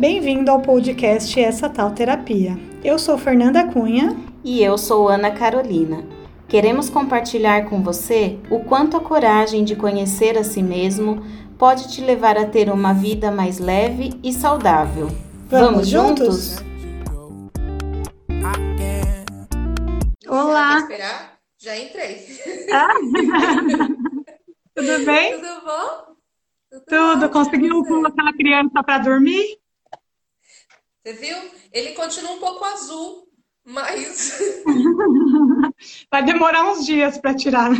Bem-vindo ao podcast Essa Tal Terapia. Eu sou Fernanda Cunha. E eu sou Ana Carolina. Queremos compartilhar com você o quanto a coragem de conhecer a si mesmo pode te levar a ter uma vida mais leve e saudável. Vamos, Vamos juntos? Olá! esperar? Já entrei. Ah. Tudo bem? Tudo bom? Tudo, Tudo. conseguiu colocar a criança para dormir? Você viu? Ele continua um pouco azul, mas. Vai demorar uns dias para tirar.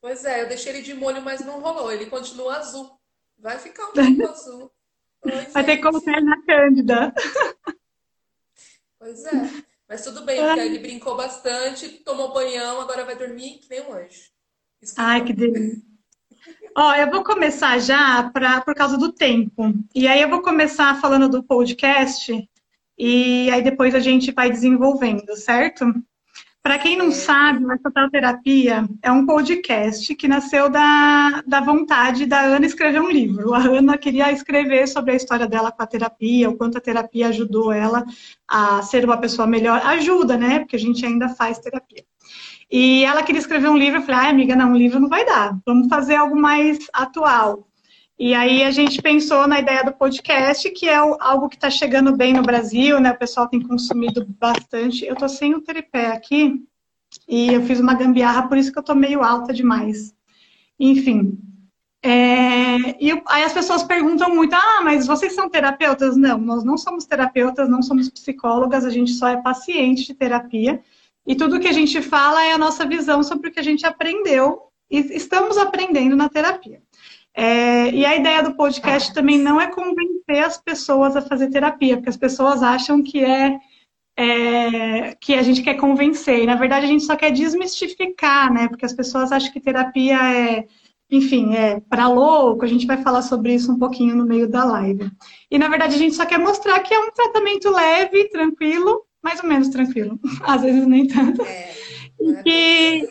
Pois é, eu deixei ele de molho, mas não rolou. Ele continua azul. Vai ficar um pouco azul. Vai ter que colocar ele na Cândida. Pois é. Mas tudo bem, porque ele brincou bastante, tomou banhão, agora vai dormir que nem um anjo. Ai, que delícia. Ó, eu vou começar já pra, por causa do tempo. E aí eu vou começar falando do podcast e aí depois a gente vai desenvolvendo, certo? Para quem não sabe, o Essa Terapia é um podcast que nasceu da, da vontade da Ana escrever um livro. A Ana queria escrever sobre a história dela com a terapia, o quanto a terapia ajudou ela a ser uma pessoa melhor. Ajuda, né? Porque a gente ainda faz terapia. E ela queria escrever um livro, eu falei, ah, amiga, não, um livro não vai dar, vamos fazer algo mais atual. E aí a gente pensou na ideia do podcast, que é algo que está chegando bem no Brasil, né? O pessoal tem consumido bastante. Eu estou sem o tripé aqui e eu fiz uma gambiarra, por isso que eu estou meio alta demais. Enfim. É... e aí as pessoas perguntam muito, ah, mas vocês são terapeutas? Não, nós não somos terapeutas, não somos psicólogas, a gente só é paciente de terapia. E tudo que a gente fala é a nossa visão sobre o que a gente aprendeu e estamos aprendendo na terapia. É, e a ideia do podcast também não é convencer as pessoas a fazer terapia, porque as pessoas acham que é, é, que a gente quer convencer. E, na verdade, a gente só quer desmistificar, né? Porque as pessoas acham que terapia é, enfim, é para louco. A gente vai falar sobre isso um pouquinho no meio da live. E, na verdade, a gente só quer mostrar que é um tratamento leve, tranquilo, mais ou menos tranquilo. Às vezes nem tanto. É, é que,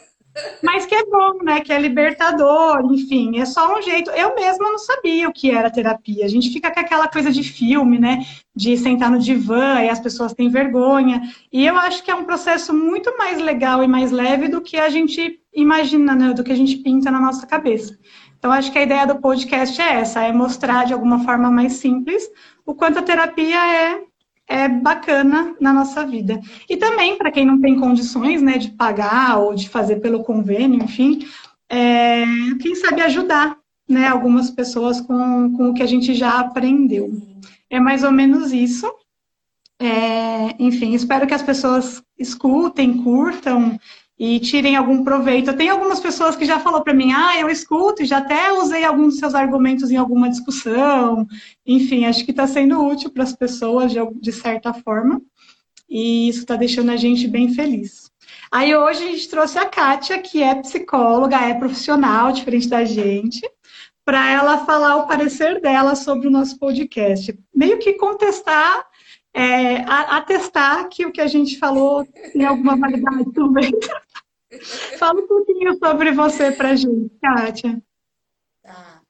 mas que é bom, né? Que é libertador, enfim, é só um jeito. Eu mesma não sabia o que era terapia. A gente fica com aquela coisa de filme, né? De sentar no divã e as pessoas têm vergonha. E eu acho que é um processo muito mais legal e mais leve do que a gente imagina, né? Do que a gente pinta na nossa cabeça. Então, acho que a ideia do podcast é essa: é mostrar de alguma forma mais simples o quanto a terapia é é bacana na nossa vida. E também, para quem não tem condições né, de pagar ou de fazer pelo convênio, enfim, é, quem sabe ajudar né, algumas pessoas com, com o que a gente já aprendeu. É mais ou menos isso. É, enfim, espero que as pessoas escutem, curtam e tirem algum proveito. Tem algumas pessoas que já falou para mim, ah, eu escuto e já até usei alguns dos seus argumentos em alguma discussão. Enfim, acho que está sendo útil para as pessoas de, de certa forma. E isso está deixando a gente bem feliz. Aí hoje a gente trouxe a Kátia, que é psicóloga, é profissional, diferente da gente, para ela falar o parecer dela sobre o nosso podcast. Meio que contestar é, atestar que o que a gente falou tem alguma validade também. Fala um pouquinho sobre você para a gente, Kátia. Tá.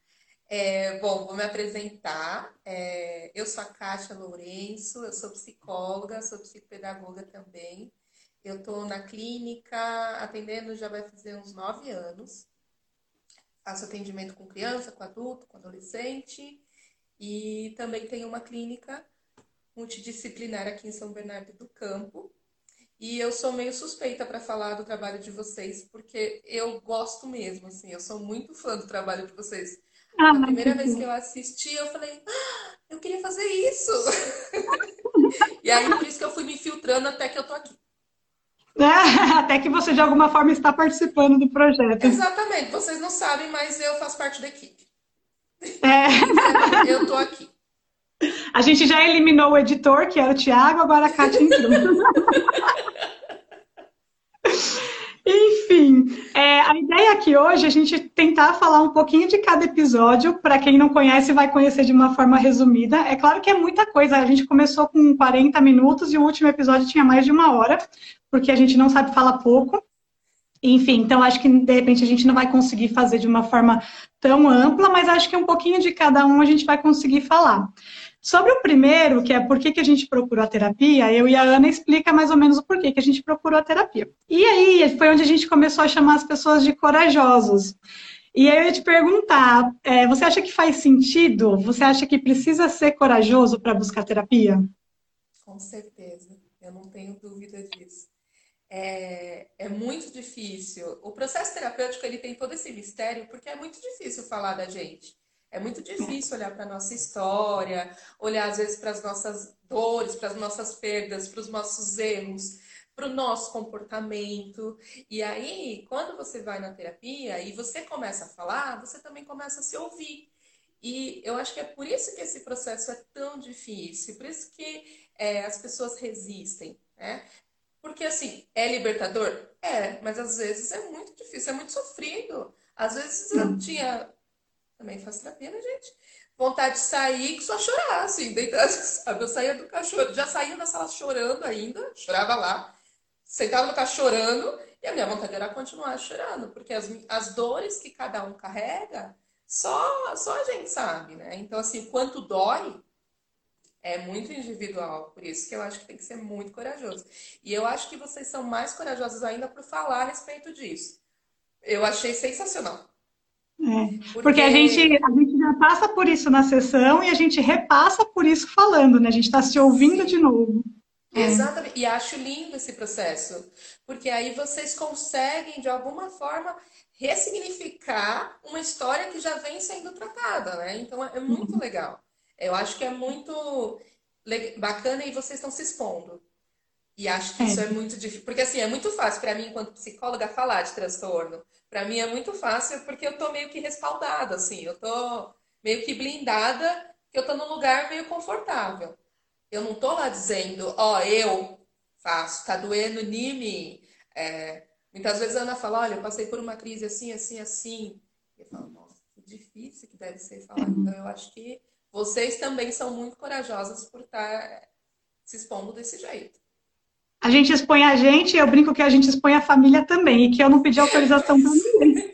É, bom, vou me apresentar. É, eu sou a Kátia Lourenço, eu sou psicóloga, sou psicopedagoga também. Eu estou na clínica atendendo já vai fazer uns nove anos. Faço atendimento com criança, com adulto, com adolescente. E também tenho uma clínica multidisciplinar aqui em São Bernardo do Campo. E eu sou meio suspeita para falar do trabalho de vocês, porque eu gosto mesmo, assim, eu sou muito fã do trabalho de vocês. Ah, a primeira vez que eu assisti, eu falei, ah, eu queria fazer isso. e aí, por isso que eu fui me filtrando até que eu tô aqui. até que você, de alguma forma, está participando do projeto. Exatamente. Vocês não sabem, mas eu faço parte da equipe. É. eu tô aqui. A gente já eliminou o editor, que era o Thiago, agora a Kátia entrou. Enfim, é, a ideia aqui hoje é a gente tentar falar um pouquinho de cada episódio. Para quem não conhece, vai conhecer de uma forma resumida. É claro que é muita coisa. A gente começou com 40 minutos e o último episódio tinha mais de uma hora, porque a gente não sabe falar pouco. Enfim, então acho que de repente a gente não vai conseguir fazer de uma forma tão ampla, mas acho que um pouquinho de cada um a gente vai conseguir falar. Sobre o primeiro, que é por que, que a gente procurou a terapia, eu e a Ana explica mais ou menos o porquê que a gente procurou a terapia. E aí foi onde a gente começou a chamar as pessoas de corajosos. E aí eu ia te perguntar, é, você acha que faz sentido? Você acha que precisa ser corajoso para buscar terapia? Com certeza, eu não tenho dúvida disso. É, é, muito difícil. O processo terapêutico ele tem todo esse mistério porque é muito difícil falar da gente. É muito difícil olhar para a nossa história, olhar às vezes para as nossas dores, para as nossas perdas, para os nossos erros, para o nosso comportamento. E aí, quando você vai na terapia e você começa a falar, você também começa a se ouvir. E eu acho que é por isso que esse processo é tão difícil, por isso que é, as pessoas resistem, né? Porque assim, é libertador? É, mas às vezes é muito difícil, é muito sofrido. Às vezes eu tinha também faço terapia, né, gente? Vontade de sair, só chorar, assim, deitar, sabe? Eu saía do cachorro, já saía da sala chorando ainda, chorava lá, sentava no cachorro chorando, e a minha vontade era continuar chorando, porque as, as dores que cada um carrega, só, só a gente sabe, né? Então, assim, quanto dói, é muito individual, por isso que eu acho que tem que ser muito corajoso. E eu acho que vocês são mais corajosos ainda por falar a respeito disso. Eu achei sensacional. É, porque, porque a, gente, a gente já passa por isso na sessão e a gente repassa por isso falando, né? A gente está se ouvindo Sim. de novo. É. Exatamente. E acho lindo esse processo. Porque aí vocês conseguem, de alguma forma, ressignificar uma história que já vem sendo tratada, né? Então é muito uhum. legal. Eu acho que é muito bacana e vocês estão se expondo. E acho que é. isso é muito difícil. Porque assim, é muito fácil para mim, enquanto psicóloga, falar de transtorno. Para mim é muito fácil porque eu tô meio que respaldada, assim, eu tô meio que blindada, que eu tô num lugar meio confortável. Eu não tô lá dizendo, ó, oh, eu faço, tá doendo em mim. É, muitas vezes a Ana fala, olha, eu passei por uma crise assim, assim, assim. Eu falo, nossa, que difícil que deve ser falar. Então eu acho que vocês também são muito corajosas por estar tá se expondo desse jeito a gente expõe a gente, eu brinco que a gente expõe a família também, e que eu não pedi autorização para ninguém.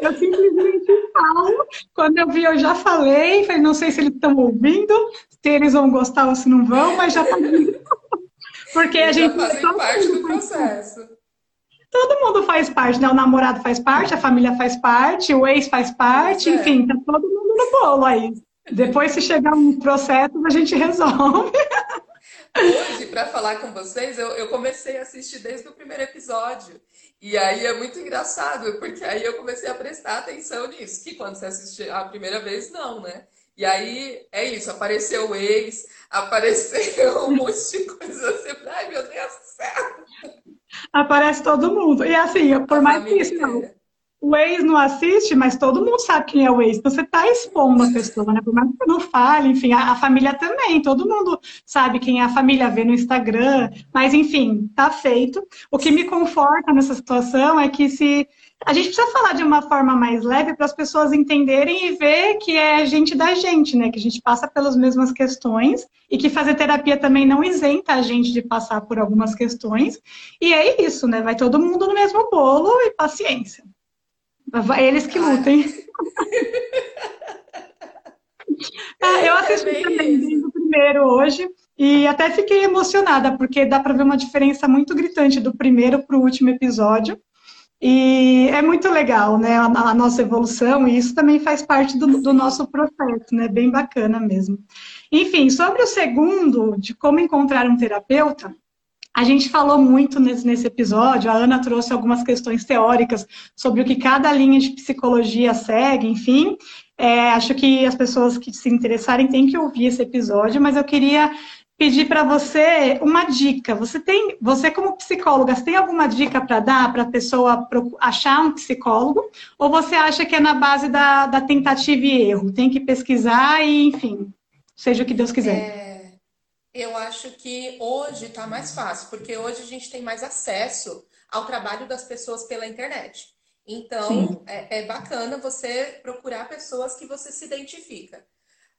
Eu simplesmente falo. Quando eu vi, eu já falei, falei, não sei se eles estão ouvindo, se eles vão gostar ou se não vão, mas já falei. Porque a gente. Fazem parte do processo. Todo mundo faz parte, né? O namorado faz parte, a família faz parte, o ex faz parte, é. enfim, tá todo mundo no bolo aí. Depois, se chegar um processo, a gente resolve. Hoje, para falar com vocês, eu, eu comecei a assistir desde o primeiro episódio. E aí é muito engraçado, porque aí eu comecei a prestar atenção nisso, que quando você assiste a primeira vez, não, né? E aí é isso, apareceu o ex, apareceu um monte de coisa assim. Ai, meu Deus do céu! Aparece todo mundo. E assim, por a mais que isso, não o ex não assiste, mas todo mundo sabe quem é o ex. Então você está expondo a pessoa, né? Por mais que não fale, enfim, a, a, família também, todo mundo sabe quem é a família, vê no Instagram, mas enfim, tá feito. O que me conforta nessa situação é que se. A gente precisa falar de uma forma mais leve para as pessoas entenderem e ver que é gente da gente, né? Que a gente passa pelas mesmas questões e que fazer terapia também não isenta a gente de passar por algumas questões. E é isso, né? Vai todo mundo no mesmo bolo e paciência. Eles que lutem. ah, eu assisti é também desde o primeiro hoje e até fiquei emocionada, porque dá para ver uma diferença muito gritante do primeiro para o último episódio. E é muito legal, né? A, a, nossa evolução, e isso também faz parte do, do nosso processo, né? Bem bacana mesmo. Enfim, sobre o segundo, de como encontrar um terapeuta, a gente falou muito nesse, nesse episódio, a Ana trouxe algumas questões teóricas sobre o que cada linha de psicologia segue, enfim. É, acho que as pessoas que se interessarem têm que ouvir esse episódio, mas eu queria pedir para você uma dica. Você tem, você como psicóloga, você tem alguma dica para dar para a pessoa achar um psicólogo? Ou você acha que é na base da, da tentativa e erro? Tem que pesquisar e, enfim, seja o que Deus quiser. É... Eu acho que hoje está mais fácil, porque hoje a gente tem mais acesso ao trabalho das pessoas pela internet. Então, é, é, bacana você procurar pessoas que você se identifica.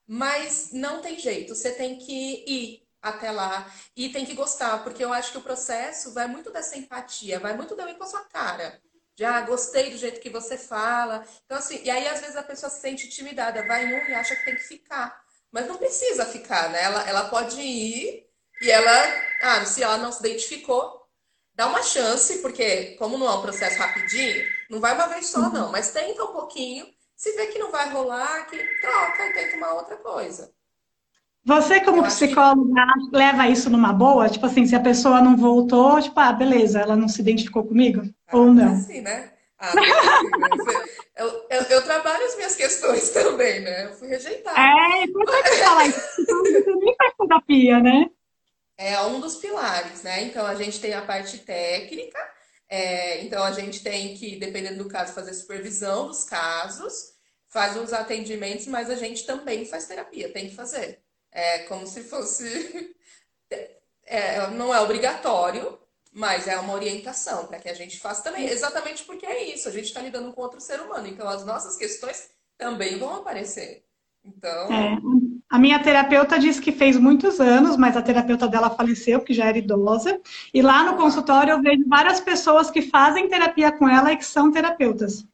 Mas não tem jeito, você tem que ir até lá e tem que gostar, porque eu acho que o processo vai muito dessa empatia, vai muito também com a sua cara. de ah, gostei do jeito que você fala. Então, assim, e aí às vezes a pessoa se sente intimidada, vai em um e acha que tem que ficar. Mas não precisa ficar, né? Ela, ela pode ir e ela, ah, se ela não se identificou, dá uma chance, porque como não é um processo rapidinho, não vai uma vez só, uhum. não, mas tenta um pouquinho. Se vê que não vai rolar, que troca e tenta uma outra coisa. Você, como psicóloga, que... leva isso numa boa? Tipo assim, se a pessoa não voltou, tipo, ah, beleza, ela não se identificou comigo? Ah, ou não? Assim, né? Ah, né? eu, eu, eu, trabalho as minhas questões também, né? Eu fui rejeitada. É, importante falar isso. Você nem faz terapia, né? É um dos pilares, né? Então, a gente tem a parte técnica, é, então a gente tem que, dependendo do caso, fazer supervisão dos casos, faz os atendimentos, mas a gente também faz terapia, tem que fazer. É como se fosse. É, não é obrigatório, mas é uma orientação para que a gente faça também. Exatamente porque é isso, a gente está lidando com outro ser humano, então as nossas questões também vão aparecer. Então. É, a minha terapeuta disse que fez muitos anos, mas a terapeuta dela faleceu, porque já era idosa. E lá no consultório eu vejo várias pessoas que fazem terapia com ela e que são terapeutas.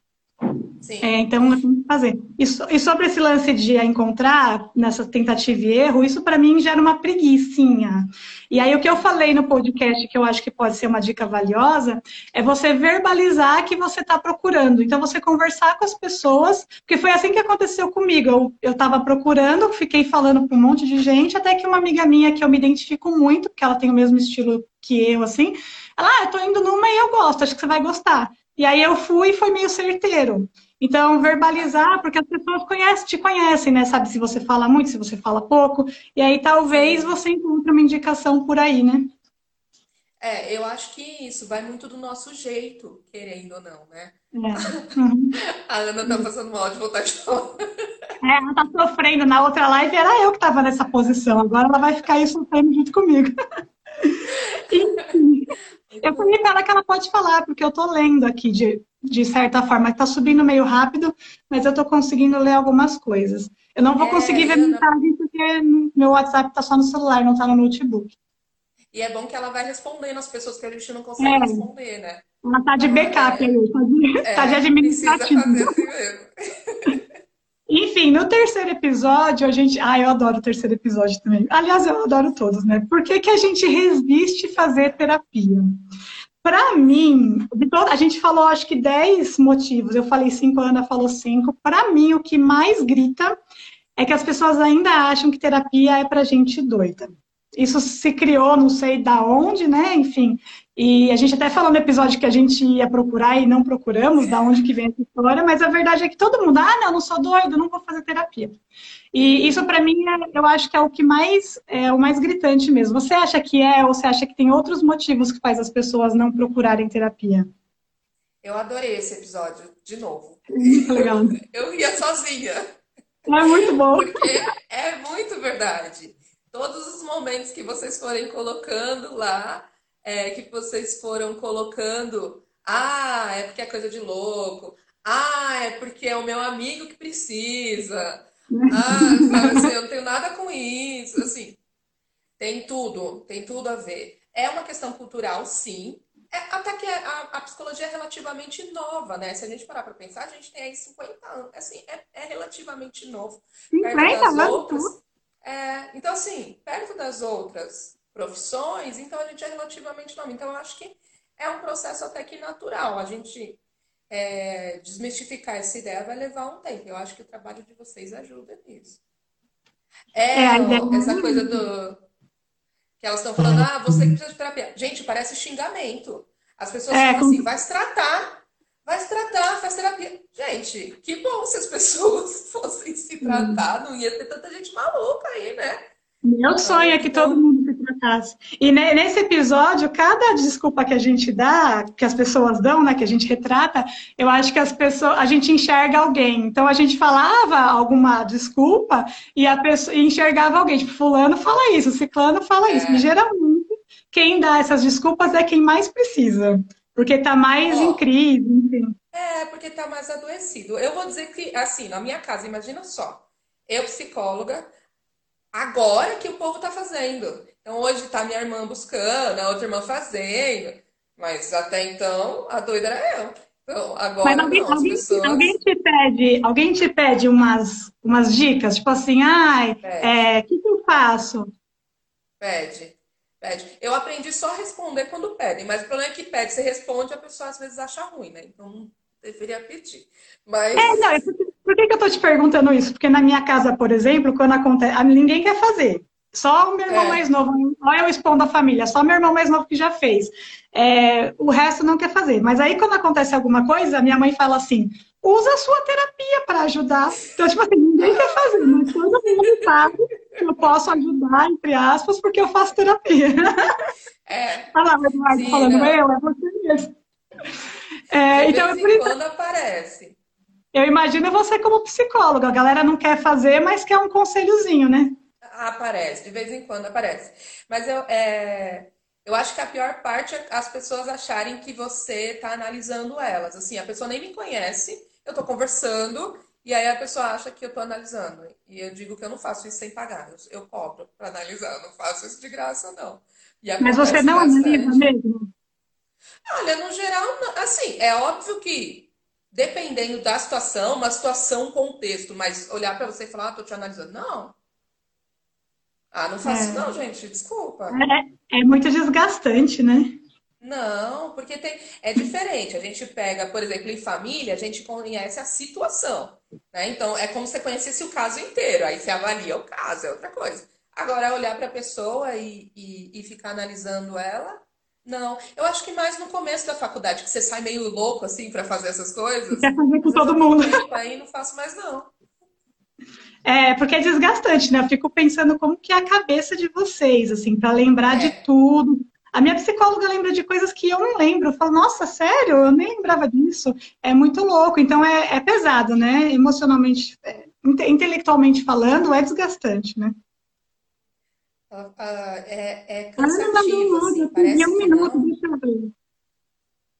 É, então, tenho que fazer. E, so, sobre esse lance de encontrar, nessa tentativa e erro, isso para mim gera uma preguiçinha. E aí, o que eu falei no podcast, que eu acho que pode ser uma dica valiosa, é você verbalizar que você está procurando. Então, você conversar com as pessoas, porque foi assim que aconteceu comigo. Eu estava procurando, fiquei falando com um monte de gente, até que uma amiga minha, que eu me identifico muito, porque ela tem o mesmo estilo que eu, assim, ela, ah, eu tô indo numa e eu gosto, acho que você vai gostar. E aí eu fui e foi meio certeiro. Então, verbalizar, porque as pessoas conhecem, te conhecem, né? Sabe se você fala muito, se você fala pouco. E aí talvez você encontre uma indicação por aí, né? É, eu acho que isso vai muito do nosso jeito, querendo ou não, né? É. Uhum. A Ana tá passando mal de vontade de falar. É, ela tá sofrendo. Na outra live era eu que tava nessa posição. Agora ela vai ficar aí sofrendo junto comigo. Enfim. Eu falei para ela que ela pode falar, porque eu estou lendo aqui de, de certa forma. Está subindo meio rápido, mas eu estou conseguindo ler algumas coisas. Eu não vou é, conseguir ver mensagem não... porque meu WhatsApp está só no celular, não está no notebook. E é bom que ela vai respondendo as pessoas que a gente não consegue é. responder, né? Ela está de backup é. aí, está de, é, tá de administrativo. Precisa fazer assim mesmo. Enfim, no terceiro episódio, a gente. Ah, eu adoro o terceiro episódio também. Aliás, eu adoro todos, né? Por que, que a gente resiste fazer terapia? Para mim, a gente falou acho que 10 motivos. Eu falei cinco, a Ana falou cinco. Para mim, o que mais grita é que as pessoas ainda acham que terapia é para gente doida. Isso se criou, não sei da onde, né? Enfim, e a gente até falou no episódio que a gente ia procurar e não procuramos, da onde que vem essa história, mas a verdade é que todo mundo, ah, não, não sou doido, não vou fazer terapia. E isso para mim, é, eu acho que é o que mais é o mais gritante mesmo. Você acha que é ou você acha que tem outros motivos que faz as pessoas não procurarem terapia? Eu adorei esse episódio, de novo. Legal. Eu ia sozinha. É muito bom. Porque é muito verdade. Todos os momentos que vocês forem colocando lá, é, que vocês foram colocando. Ah, é porque é coisa de louco. Ah, é porque é o meu amigo que precisa. Ah, sabe assim, eu não tenho nada com isso. Assim, tem tudo, tem tudo a ver. É uma questão cultural, sim. É, até que a, a, psicologia é relativamente nova, né? Se a gente parar para pensar, a gente tem aí 50 anos. Assim, é, é relativamente novo. 50, perto das outras. É, então, assim, perto das outras profissões, então a gente é relativamente nova. Então eu acho que é um processo até que natural. A gente é, desmistificar essa ideia vai levar um tempo. Eu acho que o trabalho de vocês ajuda nisso. É, é essa coisa do. Que elas estão falando, ah, você que precisa de terapia. Gente, parece xingamento. As pessoas é, falam assim, vai se tratar, vai se tratar, faz terapia. Gente, que bom se as pessoas fossem se tratar, não ia ter tanta gente maluca aí, né? Meu sonho é que então todo mundo tratasse. E nesse episódio, cada desculpa que a gente dá, que as pessoas dão, né, que a gente retrata, eu acho que as pessoas, a gente enxerga alguém. Então a gente falava alguma desculpa e a pessoa e enxergava alguém, tipo, fulano fala isso, ciclano fala isso. É. E geralmente quem dá essas desculpas é quem mais precisa, porque tá mais oh. em crise, enfim. É, porque tá mais adoecido. Eu vou dizer que assim, na minha casa, imagina só, eu psicóloga, agora que o povo está fazendo. Então hoje está minha irmã buscando, a outra irmã fazendo, mas até então a doida era eu. Então, agora Mas alguém, não, alguém, pessoas... alguém, te pede, alguém te pede umas, umas dicas, tipo assim, ai, o é, que, que eu faço? Pede, pede. Eu aprendi só a responder quando pedem, mas o problema é que pede, você responde, a pessoa às vezes acha ruim, né? Então deveria pedir. Mas... É, não, é porque, por que, que eu tô te perguntando isso? Porque na minha casa, por exemplo, quando acontece, ninguém quer fazer. Só o meu irmão é. mais novo, olha eu expondo a família, só meu irmão mais novo que já fez. É, o resto não quer fazer. Mas aí, quando acontece alguma coisa, minha mãe fala assim: usa a sua terapia para ajudar. Então, tipo assim, ninguém quer fazer, mas todo mundo sabe que eu posso ajudar, entre aspas, porque eu faço terapia. É. Olha lá, o Eduardo falando, não. eu, é você mesmo. É, então, é por isso. quando aparece. Eu imagino você como psicóloga. A galera não quer fazer, mas quer um conselhozinho, né? Aparece, de vez em quando aparece. Mas eu, é, eu acho que a pior parte é as pessoas acharem que você está analisando elas. Assim, a pessoa nem me conhece, eu estou conversando, e aí a pessoa acha que eu estou analisando. E eu digo que eu não faço isso sem pagar. Eu, eu cobro para analisar, eu não faço isso de graça, não. Mas você não analisa mesmo? Olha, no geral, assim, é óbvio que dependendo da situação, uma situação, contexto, mas olhar para você e falar, ah, tô te analisando. Não. Ah, não faço é. não, gente, desculpa. É, é muito desgastante, né? Não, porque tem, é diferente. A gente pega, por exemplo, em família, a gente conhece a situação. Né? Então, é como se você conhecesse o caso inteiro. Aí você avalia o caso, é outra coisa. Agora, olhar para a pessoa e, e, e, ficar analisando ela, não. Eu acho que mais no começo da faculdade, que você sai meio louco assim para fazer essas coisas. Quer fazer com todo mundo. Aí não faço mais, não. É, porque é desgastante, né? Eu fico pensando como que é a cabeça de vocês, assim, para lembrar é. de tudo. A minha psicóloga lembra de coisas que eu não lembro. Eu falo, nossa, sério? Eu nem lembrava disso. É muito louco. Então é, é pesado, né? Emocionalmente, é, intelectualmente falando, é desgastante, né? É, é cansativo, ah, assim, parece um minuto, não... deixa eu ver. O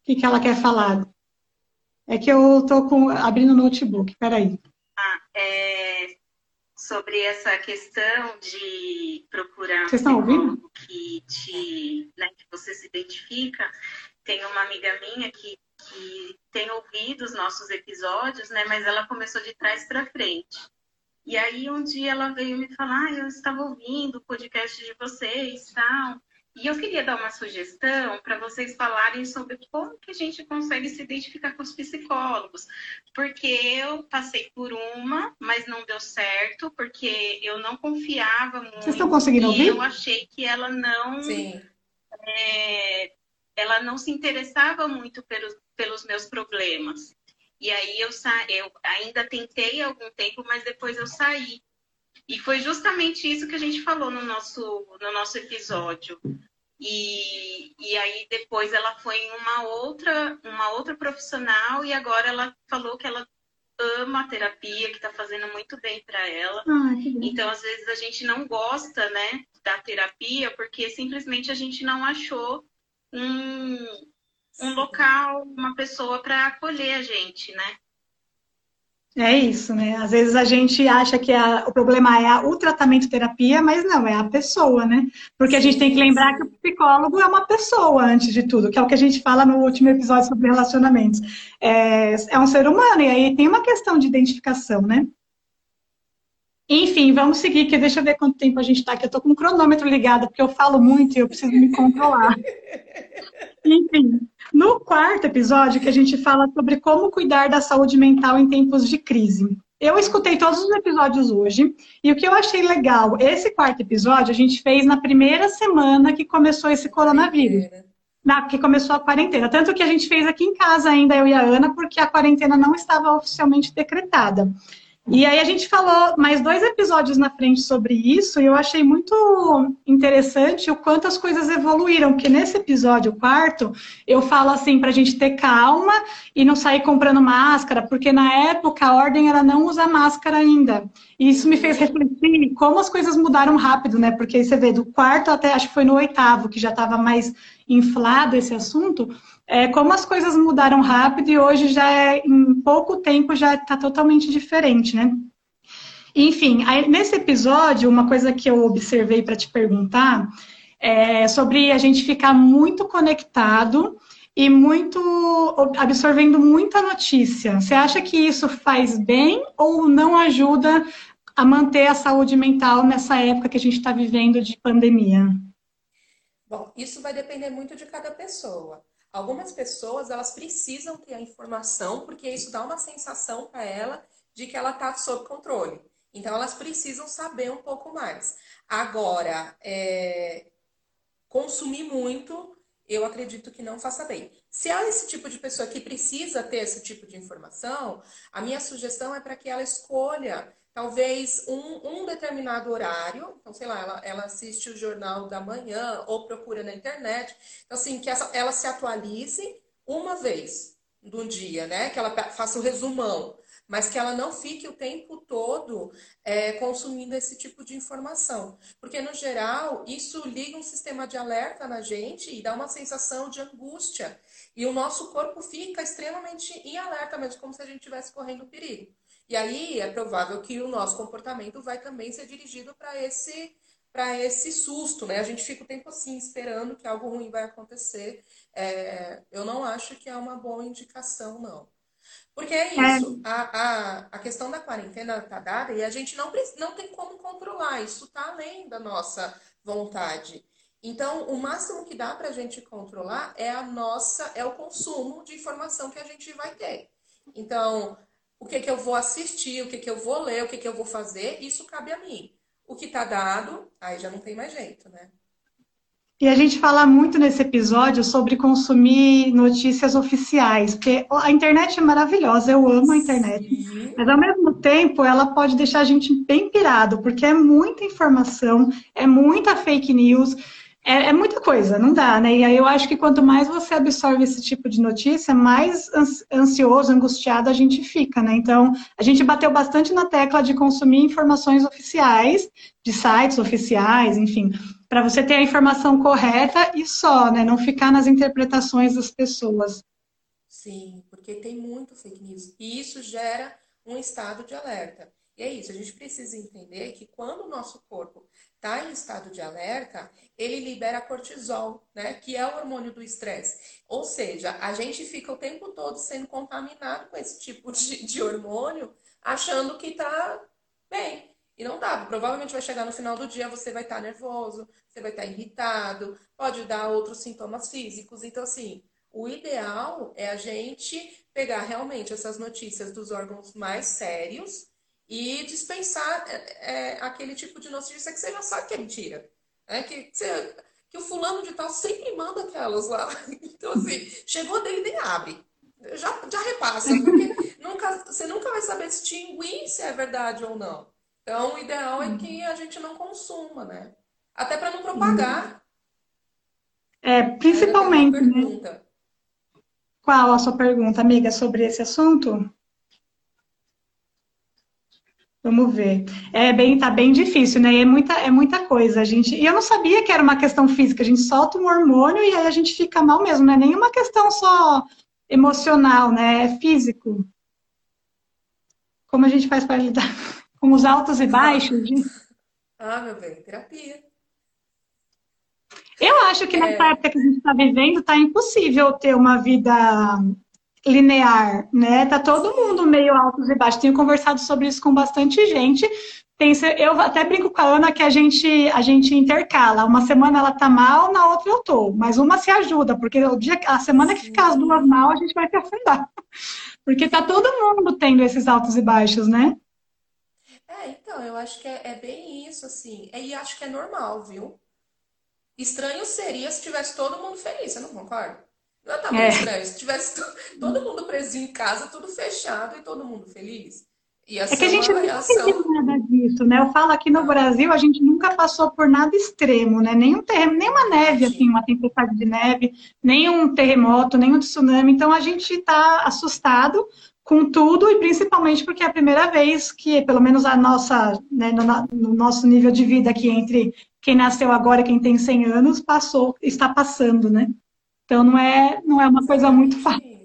que, que ela quer falar? É que eu tô com, abrindo o notebook, peraí. Ah, é, sobre essa questão de procurar Vocês estão ouvindo? que te, né, que você se identifica. Tem uma amiga minha que, que tem ouvido os nossos episódios, né, mas ela começou de trás para frente. E aí um dia ela veio me falar, ah, eu estava ouvindo o podcast de vocês, tal. E eu queria dar uma sugestão para vocês falarem sobre como que a gente consegue se identificar com os psicólogos. Porque eu passei por uma, mas não deu certo, porque eu não confiava muito. Vocês estão conseguindo ouvir? Eu achei que ela não. É, ela não se interessava muito pelos, pelos meus problemas. E aí eu, sa... eu ainda tentei algum tempo, mas depois eu saí. E foi justamente isso que a gente falou no nosso, no nosso episódio. E, e aí depois ela foi em uma outra, uma outra profissional e agora ela falou que ela ama a terapia, que está fazendo muito bem para ela. Ah, então, às vezes, a gente não gosta né, da terapia porque simplesmente a gente não achou um, um local, uma pessoa para acolher a gente, né? É isso, né? Às vezes a gente acha que a, o problema é a, o tratamento terapia, mas não, é a pessoa, né? Porque a gente tem que lembrar que o psicólogo é uma pessoa, antes de tudo, que é o que a gente fala no último episódio sobre relacionamentos. É, é um ser humano, e aí tem uma questão de identificação, né? Enfim, vamos seguir, que deixa eu ver quanto tempo a gente está aqui. Eu estou com o cronômetro ligado, porque eu falo muito e eu preciso me controlar. Enfim, no quarto episódio, que a gente fala sobre como cuidar da saúde mental em tempos de crise. Eu escutei todos os episódios hoje e o que eu achei legal, esse quarto episódio a gente fez na primeira semana que começou esse coronavírus. Na, que começou a quarentena. Tanto que a gente fez aqui em casa ainda, eu e a Ana, porque a quarentena não estava oficialmente decretada. E aí a gente falou mais dois episódios na frente sobre isso e eu achei muito interessante o quanto as coisas evoluíram, porque nesse episódio quarto eu falo assim para a gente ter calma e não sair comprando máscara, porque na época a ordem era não usar máscara ainda. E isso me fez refletir como as coisas mudaram rápido, né? Porque aí você vê do quarto até acho que foi no oitavo que já estava mais inflado esse assunto é, como as coisas mudaram rápido e hoje já é, em pouco tempo já está totalmente diferente, né? Enfim, aí, nesse episódio, uma coisa que eu observei para te perguntar é sobre a gente ficar muito conectado e muito absorvendo muita notícia. Você acha que isso faz bem ou não ajuda a manter a saúde mental nessa época que a gente está vivendo de pandemia? Bom, isso vai depender muito de cada pessoa. Algumas pessoas elas precisam ter a informação porque isso dá uma sensação para ela de que ela está sob controle. Então elas precisam saber um pouco mais. Agora, é... consumir muito eu acredito que não faça bem. Se há esse tipo de pessoa que precisa ter esse tipo de informação, a minha sugestão é para que ela escolha talvez um, um, determinado horário, então, sei lá, ela, ela, assiste o jornal da manhã ou procura na internet, então, assim, que essa, ela se atualize uma vez do dia, né? Que ela faça o resumão mas que ela não fique o tempo todo é, consumindo esse tipo de informação. Porque, no geral, isso liga um sistema de alerta na gente e dá uma sensação de angústia. E o nosso corpo fica extremamente em alerta mesmo, como se a gente estivesse correndo perigo. E aí é provável que o nosso comportamento vai também ser dirigido para esse para esse susto, né? A gente fica o tempo assim esperando que algo ruim vai acontecer. É, eu não acho que é uma boa indicação, não. Porque é, é isso. A, a, a questão da quarentena está dada e a gente não, não tem como controlar, isso está além da nossa vontade. Então, o máximo que dá para a gente controlar é a nossa, é o consumo de informação que a gente vai ter. Então, o que, que eu vou assistir, o que, que eu vou ler, o que, que eu vou fazer, isso cabe a mim. O que está dado, aí já não tem mais jeito, né? E a gente fala muito nesse episódio sobre consumir notícias oficiais, porque a internet é maravilhosa, eu amo a internet. Sim. Mas ao mesmo tempo, ela pode deixar a gente bem pirado, porque é muita informação, é muita fake news, é, é muita coisa, não dá, né? E aí eu acho que quanto mais você absorve esse tipo de notícia, mais ansioso, angustiado a gente fica, né? Então, a gente bateu bastante na tecla de consumir informações oficiais, de sites oficiais, enfim para você ter a informação correta e só, né? Não ficar nas interpretações das pessoas. Sim, porque tem muito fake news. E isso gera um estado de alerta. E é isso, a gente precisa entender que quando o nosso corpo está em estado de alerta, ele libera cortisol, né? Que é o hormônio do estresse. Ou seja, a gente fica o tempo todo sendo contaminado com esse tipo de, de hormônio, achando que está bem. E não dá. Provavelmente vai chegar no final do dia, você vai estar tá nervoso, você vai estar tá irritado, pode dar outros sintomas físicos. Então, assim, o ideal é a gente pegar realmente essas notícias dos órgãos mais sérios e dispensar é, é, aquele tipo de notícia que você já sabe que é mentira. Né? Que, você, que o fulano de tal sempre manda aquelas lá. Então, assim, chegou dele, nem abre. Já, já repassa, porque nunca, você nunca vai saber distinguir se é verdade ou não. Então, o ideal é que a gente não consuma, né? Até para não propagar. É, principalmente. Né? Qual a sua pergunta, amiga, sobre esse assunto? Vamos ver. É bem, tá bem difícil, né? é muita, é muita coisa. A gente, e eu não sabia que era uma questão física. A gente solta um hormônio e aí a gente fica mal mesmo. Não é nenhuma questão só emocional, né? É físico. Como a gente faz para lidar? com os altos e baixos. De... Ah, meu bem, terapia. Eu acho que é... nessa época que a gente está vivendo, está impossível ter uma vida linear, né? Tá todo mundo meio altos e baixos. Tenho conversado sobre isso com bastante gente. Tem, eu até brinco com a Ana que a gente, a gente intercala. Uma semana ela tá mal, na outra eu tô. Mas uma se ajuda, porque o dia, a semana que ficar as duas mal, a gente vai se afundar. Porque tá todo mundo tendo esses altos e baixos, né? É, então, eu acho que é, é bem isso, assim. É, e acho que é normal, viu? Estranho seria se tivesse todo mundo feliz, você não concorda? Não é tão é. estranho se tivesse todo mundo preso em casa, tudo fechado e todo mundo feliz. É que a gente nunca reação... nada disso, né? Eu falo aqui no. Brasil, a gente nunca passou por nada extremo, né? Nem um terreno, nem uma neve, assim, uma tempestade de neve, nem um terremoto, nem um tsunami. Então a gente está assustado, com tudo e principalmente porque é a primeira vez que, pelo menos a nossa, né, no, no, nosso nível de vida aqui entre quem nasceu agora e quem tem 100 anos, passou, está passando, né? Então não é, não é uma coisa muito fácil.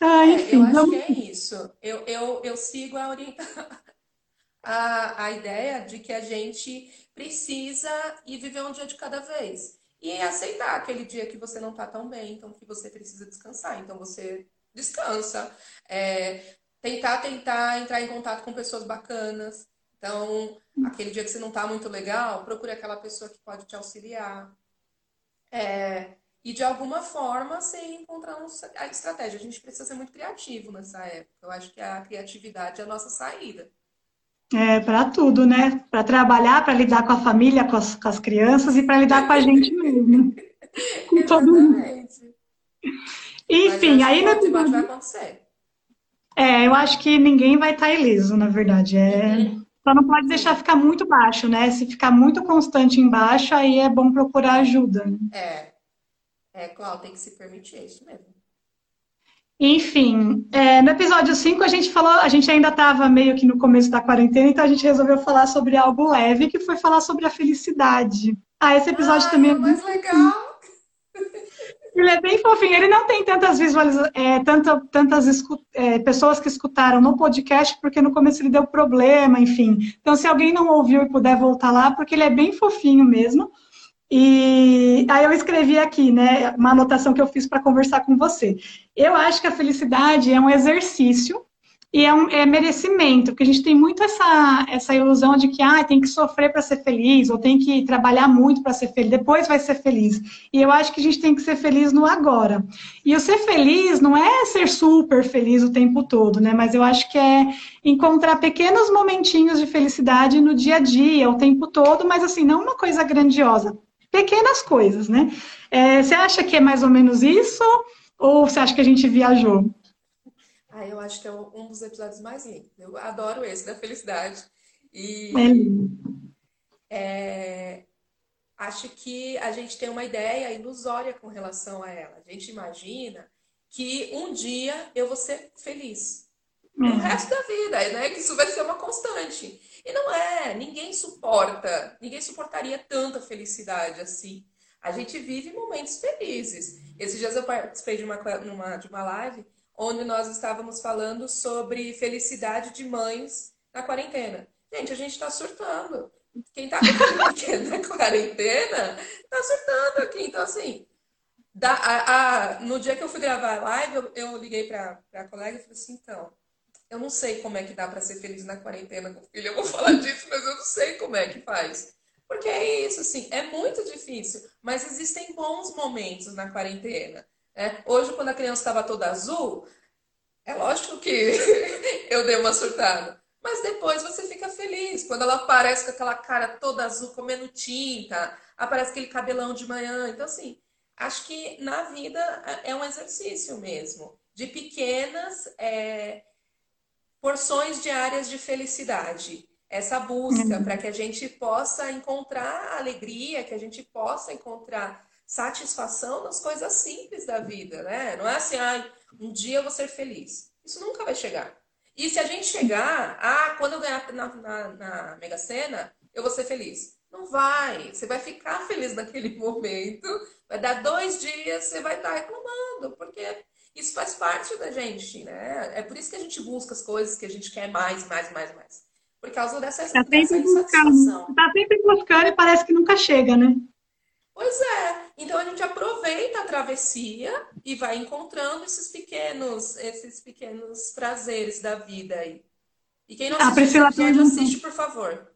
Ah, enfim, é, eu acho vamos... que é isso. Eu, eu, eu sigo a, a, a ideia de que a gente precisa ir viver um dia de cada vez. e aceitar aquele dia que você não está tão bem, então que você precisa descansar. Então você descansa. É, tentar, tentar entrar em contato com pessoas bacanas. Então, aquele dia que você não está muito legal, procure aquela pessoa que pode te auxiliar. É, e de alguma forma você encontrar a estratégia. A gente precisa ser muito criativo nessa época. Eu acho que a criatividade é a nossa saída. É, para tudo, né? Para trabalhar, para lidar com a família, com as, com as crianças e para lidar com a gente mesmo. com todo mundo. Enfim, aí no episódio... vai acontecer. É, eu acho que ninguém vai estar tá ileso, na verdade. É... Uhum. Só não pode deixar ficar muito baixo, né? Se ficar muito constante embaixo, aí é bom procurar ajuda. Né? É. É, Cláudia, tem que se permitir isso mesmo. Enfim, é, no episódio 5 a gente falou, a gente ainda estava meio que no começo da quarentena, então a gente resolveu falar sobre algo leve, que foi falar sobre a felicidade. Ah, esse episódio Ai, também é mais legal. Ele é bem fofinho, ele não tem tantas visualizações, é, tanta, tantas é, pessoas que escutaram no podcast, porque no começo ele deu problema, enfim. Então, se alguém não ouviu e puder voltar lá, porque ele é bem fofinho mesmo. E aí eu escrevi aqui, né, uma anotação que eu fiz para conversar com você. Eu acho que a felicidade é um exercício e é, um, é merecimento, porque a gente tem muito essa, essa ilusão de que ah, tem que sofrer para ser feliz, ou tem que trabalhar muito para ser feliz, depois vai ser feliz. E eu acho que a gente tem que ser feliz no agora. E o ser feliz não é ser super feliz o tempo todo, né? Mas eu acho que é encontrar pequenos momentinhos de felicidade no dia a dia, o tempo todo, mas assim, não uma coisa grandiosa pequenas coisas, né? É, você acha que é mais ou menos isso? Ou você acha que a gente viajou? Ah, eu acho que é um dos episódios mais lindos. Eu adoro esse, da felicidade. E é é, acho que a gente tem uma ideia ilusória com relação a ela. A gente imagina que um dia eu vou ser feliz. O uhum. resto da vida, né? Que isso vai ser uma constante. E não é, ninguém suporta, ninguém suportaria tanta felicidade assim. A gente vive momentos felizes. Esses dias eu participei de uma, uma, de uma live onde nós estávamos falando sobre felicidade de mães na quarentena. Gente, a gente está surtando. Quem está na quarentena está surtando aqui. Então, assim, da, a, a, no dia que eu fui gravar a live, eu, eu liguei para a colega e falei assim: então, eu não sei como é que dá para ser feliz na quarentena com o filho. Eu vou falar disso, mas eu não sei como é que faz. Porque é isso, assim, é muito difícil. Mas existem bons momentos na quarentena. Né? Hoje, quando a criança estava toda azul, é lógico que eu dei uma surtada. Mas depois você fica feliz. Quando ela aparece com aquela cara toda azul, comendo tinta, aparece aquele cabelão de manhã. Então, assim, acho que na vida é um exercício mesmo. De pequenas. É porções diárias de felicidade. Essa busca uhum. para que a gente possa encontrar alegria, que a gente possa encontrar satisfação nas coisas simples da vida, né? Não é assim, ah, um dia eu vou ser feliz. Isso nunca vai chegar. E se a gente chegar, ah, quando eu ganhar na, na, na Mega Sena, eu vou ser feliz. Não vai. Você vai ficar feliz naquele momento. Vai dar dois dias, você vai estar reclamando, porque isso faz parte da gente, né? É por isso que a gente busca as coisas que a gente quer mais, mais, mais, mais. Por causa dessa, tá dessa insatisfação. Tá sempre buscando e parece que nunca chega, né? Pois é. Então a gente aproveita a travessia e vai encontrando esses pequenos, esses pequenos prazeres da vida aí. E quem não assistiu, a Priscila episódio, assiste, por favor.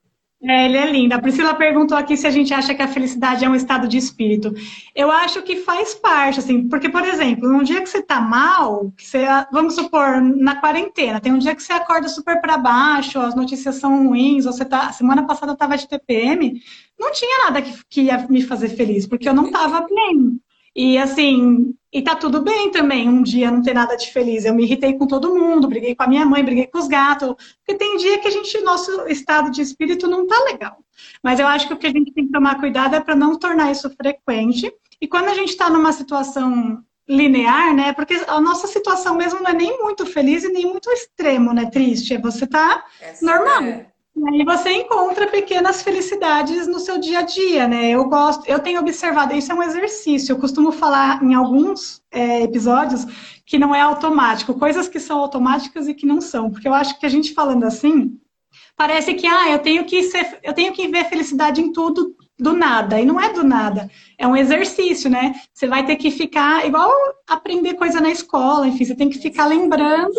É, ele é lindo. A Priscila perguntou aqui se a gente acha que a felicidade é um estado de espírito. Eu acho que faz parte, assim, porque, por exemplo, um dia que você tá mal, você, vamos supor, na quarentena, tem um dia que você acorda super para baixo, as notícias são ruins, você tá. Semana passada eu tava de TPM, não tinha nada que, que ia me fazer feliz, porque eu não tava bem. E assim, e tá tudo bem também, um dia não ter nada de feliz. Eu me irritei com todo mundo, briguei com a minha mãe, briguei com os gatos, porque tem dia que a gente, nosso estado de espírito não tá legal. Mas eu acho que o que a gente tem que tomar cuidado é para não tornar isso frequente. E quando a gente está numa situação linear, né? Porque a nossa situação mesmo não é nem muito feliz e nem muito extremo, né? Triste. É você tá Essa normal. É. E aí você encontra pequenas felicidades no seu dia a dia, né? Eu gosto, eu tenho observado, isso é um exercício. Eu costumo falar em alguns é, episódios que não é automático, coisas que são automáticas e que não são. Porque eu acho que a gente falando assim, parece que ah, eu tenho que ser, eu tenho que ver felicidade em tudo do nada. E não é do nada, é um exercício, né? Você vai ter que ficar igual aprender coisa na escola, enfim, você tem que ficar lembrando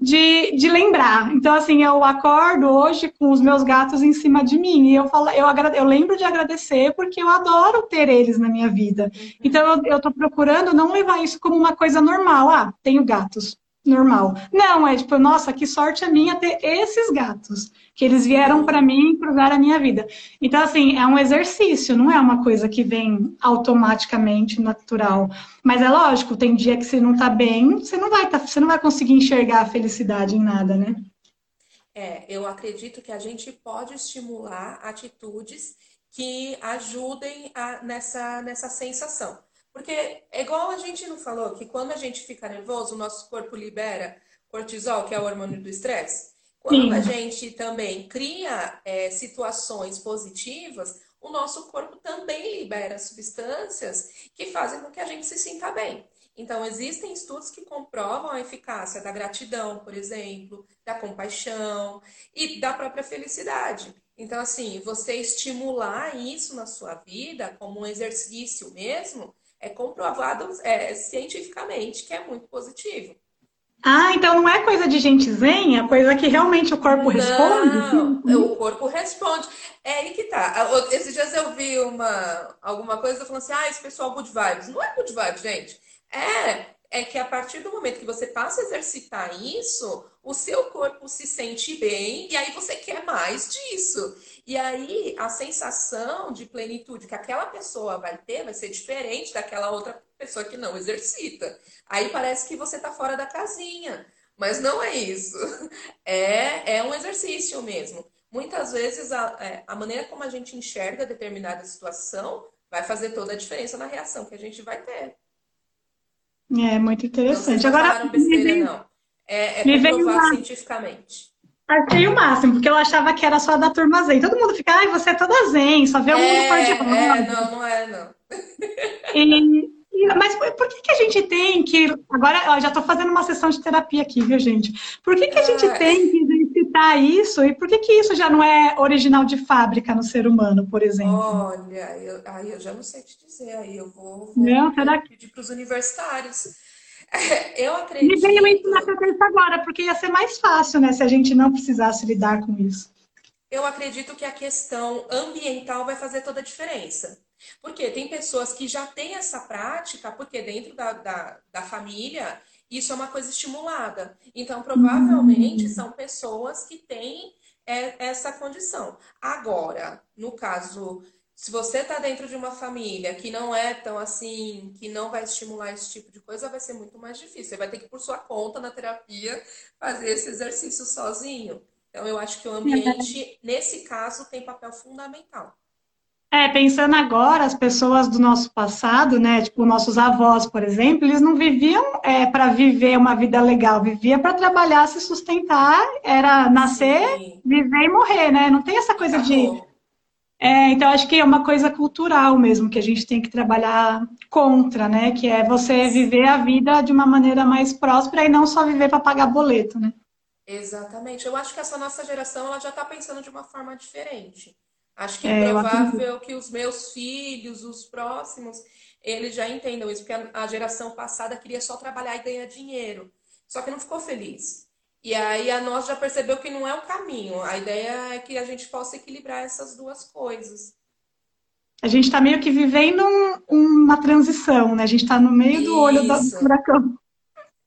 de, de lembrar. Então, assim, eu acordo hoje com os meus gatos em cima de mim e eu falo, eu, eu lembro de agradecer porque eu adoro ter eles na minha vida. Então, eu estou procurando não levar isso como uma coisa normal. Ah, tenho gatos normal. Não, é tipo, nossa, que sorte a minha ter esses gatos, que eles vieram para mim improvar a minha vida. Então, assim, é um exercício, não é uma coisa que vem automaticamente natural. Mas é lógico, tem dia que você não tá bem, você não vai, tá, você não vai conseguir enxergar a felicidade em nada, né? É, eu acredito que a gente pode estimular atitudes que ajudem a, nessa, nessa sensação. Porque é igual a gente não falou que quando a gente fica nervoso, o nosso corpo libera cortisol, que é o hormônio do estresse. Quando Sim. a gente também cria é, situações positivas, o nosso corpo também libera substâncias que fazem com que a gente se sinta bem. Então, existem estudos que comprovam a eficácia da gratidão, por exemplo, da compaixão e da própria felicidade. Então, assim, você estimular isso na sua vida como um exercício mesmo, é comprovado é, cientificamente que é muito positivo. Ah, então não é coisa de gente zen, é coisa que realmente o corpo não, responde? o corpo responde. É aí que tá. Esses dias eu vi uma, alguma coisa falando assim, ah, esse pessoal good vibes. Não é good vibes, gente. É, é que a partir do momento que você passa a exercitar isso, o seu corpo se sente bem e aí você quer mais disso. E aí a sensação de plenitude que aquela pessoa vai ter vai ser diferente daquela outra pessoa que não exercita. Aí parece que você está fora da casinha. Mas não é isso. É, é um exercício mesmo. Muitas vezes a, é, a maneira como a gente enxerga determinada situação vai fazer toda a diferença na reação que a gente vai ter. É muito interessante. Não Agora, besteira, não. É, é comprovado uma... cientificamente. Achei o máximo, porque eu achava que era só da turma zen. Todo mundo fica, ai, você é toda zen, só vê o mundo é, cor-de-rosa. É, não, não é, não. E, e, mas por que, que a gente tem que. Agora, ó, já estou fazendo uma sessão de terapia aqui, viu, gente? Por que, que a gente é. tem que exercitar isso? E por que, que isso já não é original de fábrica no ser humano, por exemplo? Olha, eu, aí eu já não sei te dizer, aí eu vou, vou não, pedir para os universitários. Eu acredito. Me veio isso na cabeça agora, porque ia ser mais fácil, né, se a gente não precisasse lidar com isso. Eu acredito que a questão ambiental vai fazer toda a diferença. Porque tem pessoas que já têm essa prática, porque dentro da, da, da família isso é uma coisa estimulada. Então, provavelmente, são pessoas que têm é, essa condição. Agora, no caso se você está dentro de uma família que não é tão assim, que não vai estimular esse tipo de coisa, vai ser muito mais difícil. Você vai ter que, por sua conta, na terapia, fazer esse exercício sozinho. Então, eu acho que o ambiente, nesse caso, tem papel fundamental. É, pensando agora, as pessoas do nosso passado, né, tipo nossos avós, por exemplo, eles não viviam é, para viver uma vida legal, vivia para trabalhar, se sustentar, era nascer, Sim. viver e morrer, né? Não tem essa coisa de é, então, acho que é uma coisa cultural mesmo que a gente tem que trabalhar contra, né? Que é você viver a vida de uma maneira mais próspera e não só viver para pagar boleto, né? Exatamente. Eu acho que essa nossa geração ela já está pensando de uma forma diferente. Acho que é, é provável que os meus filhos, os próximos, eles já entendam isso, porque a geração passada queria só trabalhar e ganhar dinheiro. Só que não ficou feliz. E aí a nós já percebeu que não é o caminho. A ideia é que a gente possa equilibrar essas duas coisas. A gente está meio que vivendo um, uma transição, né? A gente está no meio do olho do furacão.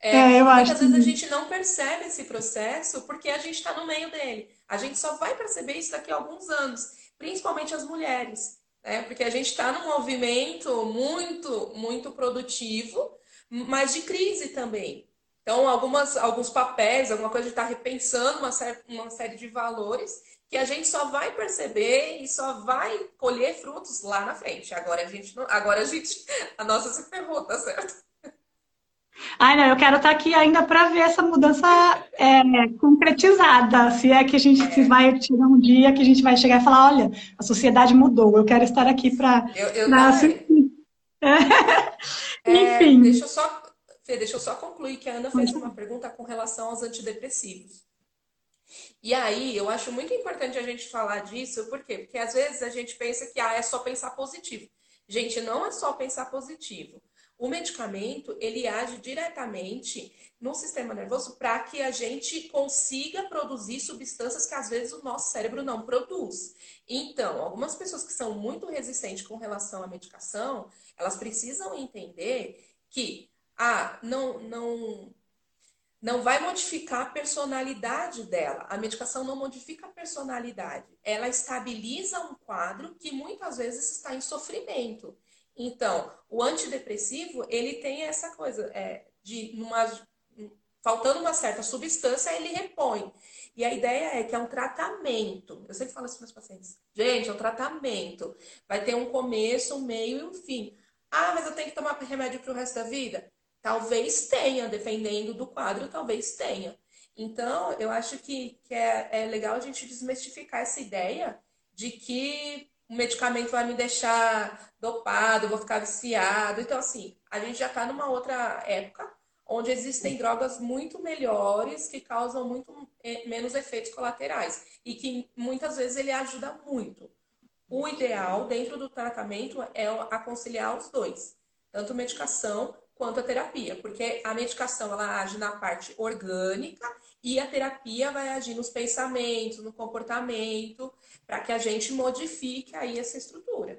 É, é, eu acho. Às vezes a gente não percebe esse processo porque a gente está no meio dele. A gente só vai perceber isso daqui a alguns anos, principalmente as mulheres, né? Porque a gente está num movimento muito, muito produtivo, mas de crise também. Então, algumas, alguns papéis, alguma coisa de estar tá repensando uma, série, uma série de valores que a gente só vai perceber e só vai colher frutos lá na frente. Agora a gente, agora a gente, a nossa se ferrou, tá certo? Ai, não, eu quero estar aqui ainda para ver essa mudança é, concretizada. Se é que a gente é. vai tirar um dia que a gente vai chegar e falar, olha, a sociedade mudou, eu quero estar aqui para assistir. É, Enfim. Deixa eu só Fê, deixa eu só concluir que a Ana fez uma pergunta com relação aos antidepressivos. E aí, eu acho muito importante a gente falar disso, por quê? Porque às vezes a gente pensa que ah, é só pensar positivo. Gente, não é só pensar positivo. O medicamento, ele age diretamente no sistema nervoso para que a gente consiga produzir substâncias que às vezes o nosso cérebro não produz. Então, algumas pessoas que são muito resistentes com relação à medicação, elas precisam entender que ah, não, não, não vai modificar a personalidade dela. A medicação não modifica a personalidade. Ela estabiliza um quadro que muitas vezes está em sofrimento. Então, o antidepressivo, ele tem essa coisa é, de faltando uma certa substância, ele repõe. E a ideia é que é um tratamento. Eu sempre falo isso para meus pacientes. Gente, é um tratamento. Vai ter um começo, um meio e um fim. Ah, mas eu tenho que tomar remédio para o resto da vida? Talvez tenha, dependendo do quadro, talvez tenha. Então, eu acho que, que é, é legal a gente desmistificar essa ideia de que o medicamento vai me deixar dopado, vou ficar viciado. Então, assim, a gente já está numa outra época onde existem drogas muito melhores que causam muito eh, menos efeitos colaterais e que muitas vezes ele ajuda muito. O ideal dentro do tratamento é aconselhar os dois, tanto medicação quanto a terapia, porque a medicação ela age na parte orgânica e a terapia vai agir nos pensamentos, no comportamento, para que a gente modifique aí essa estrutura.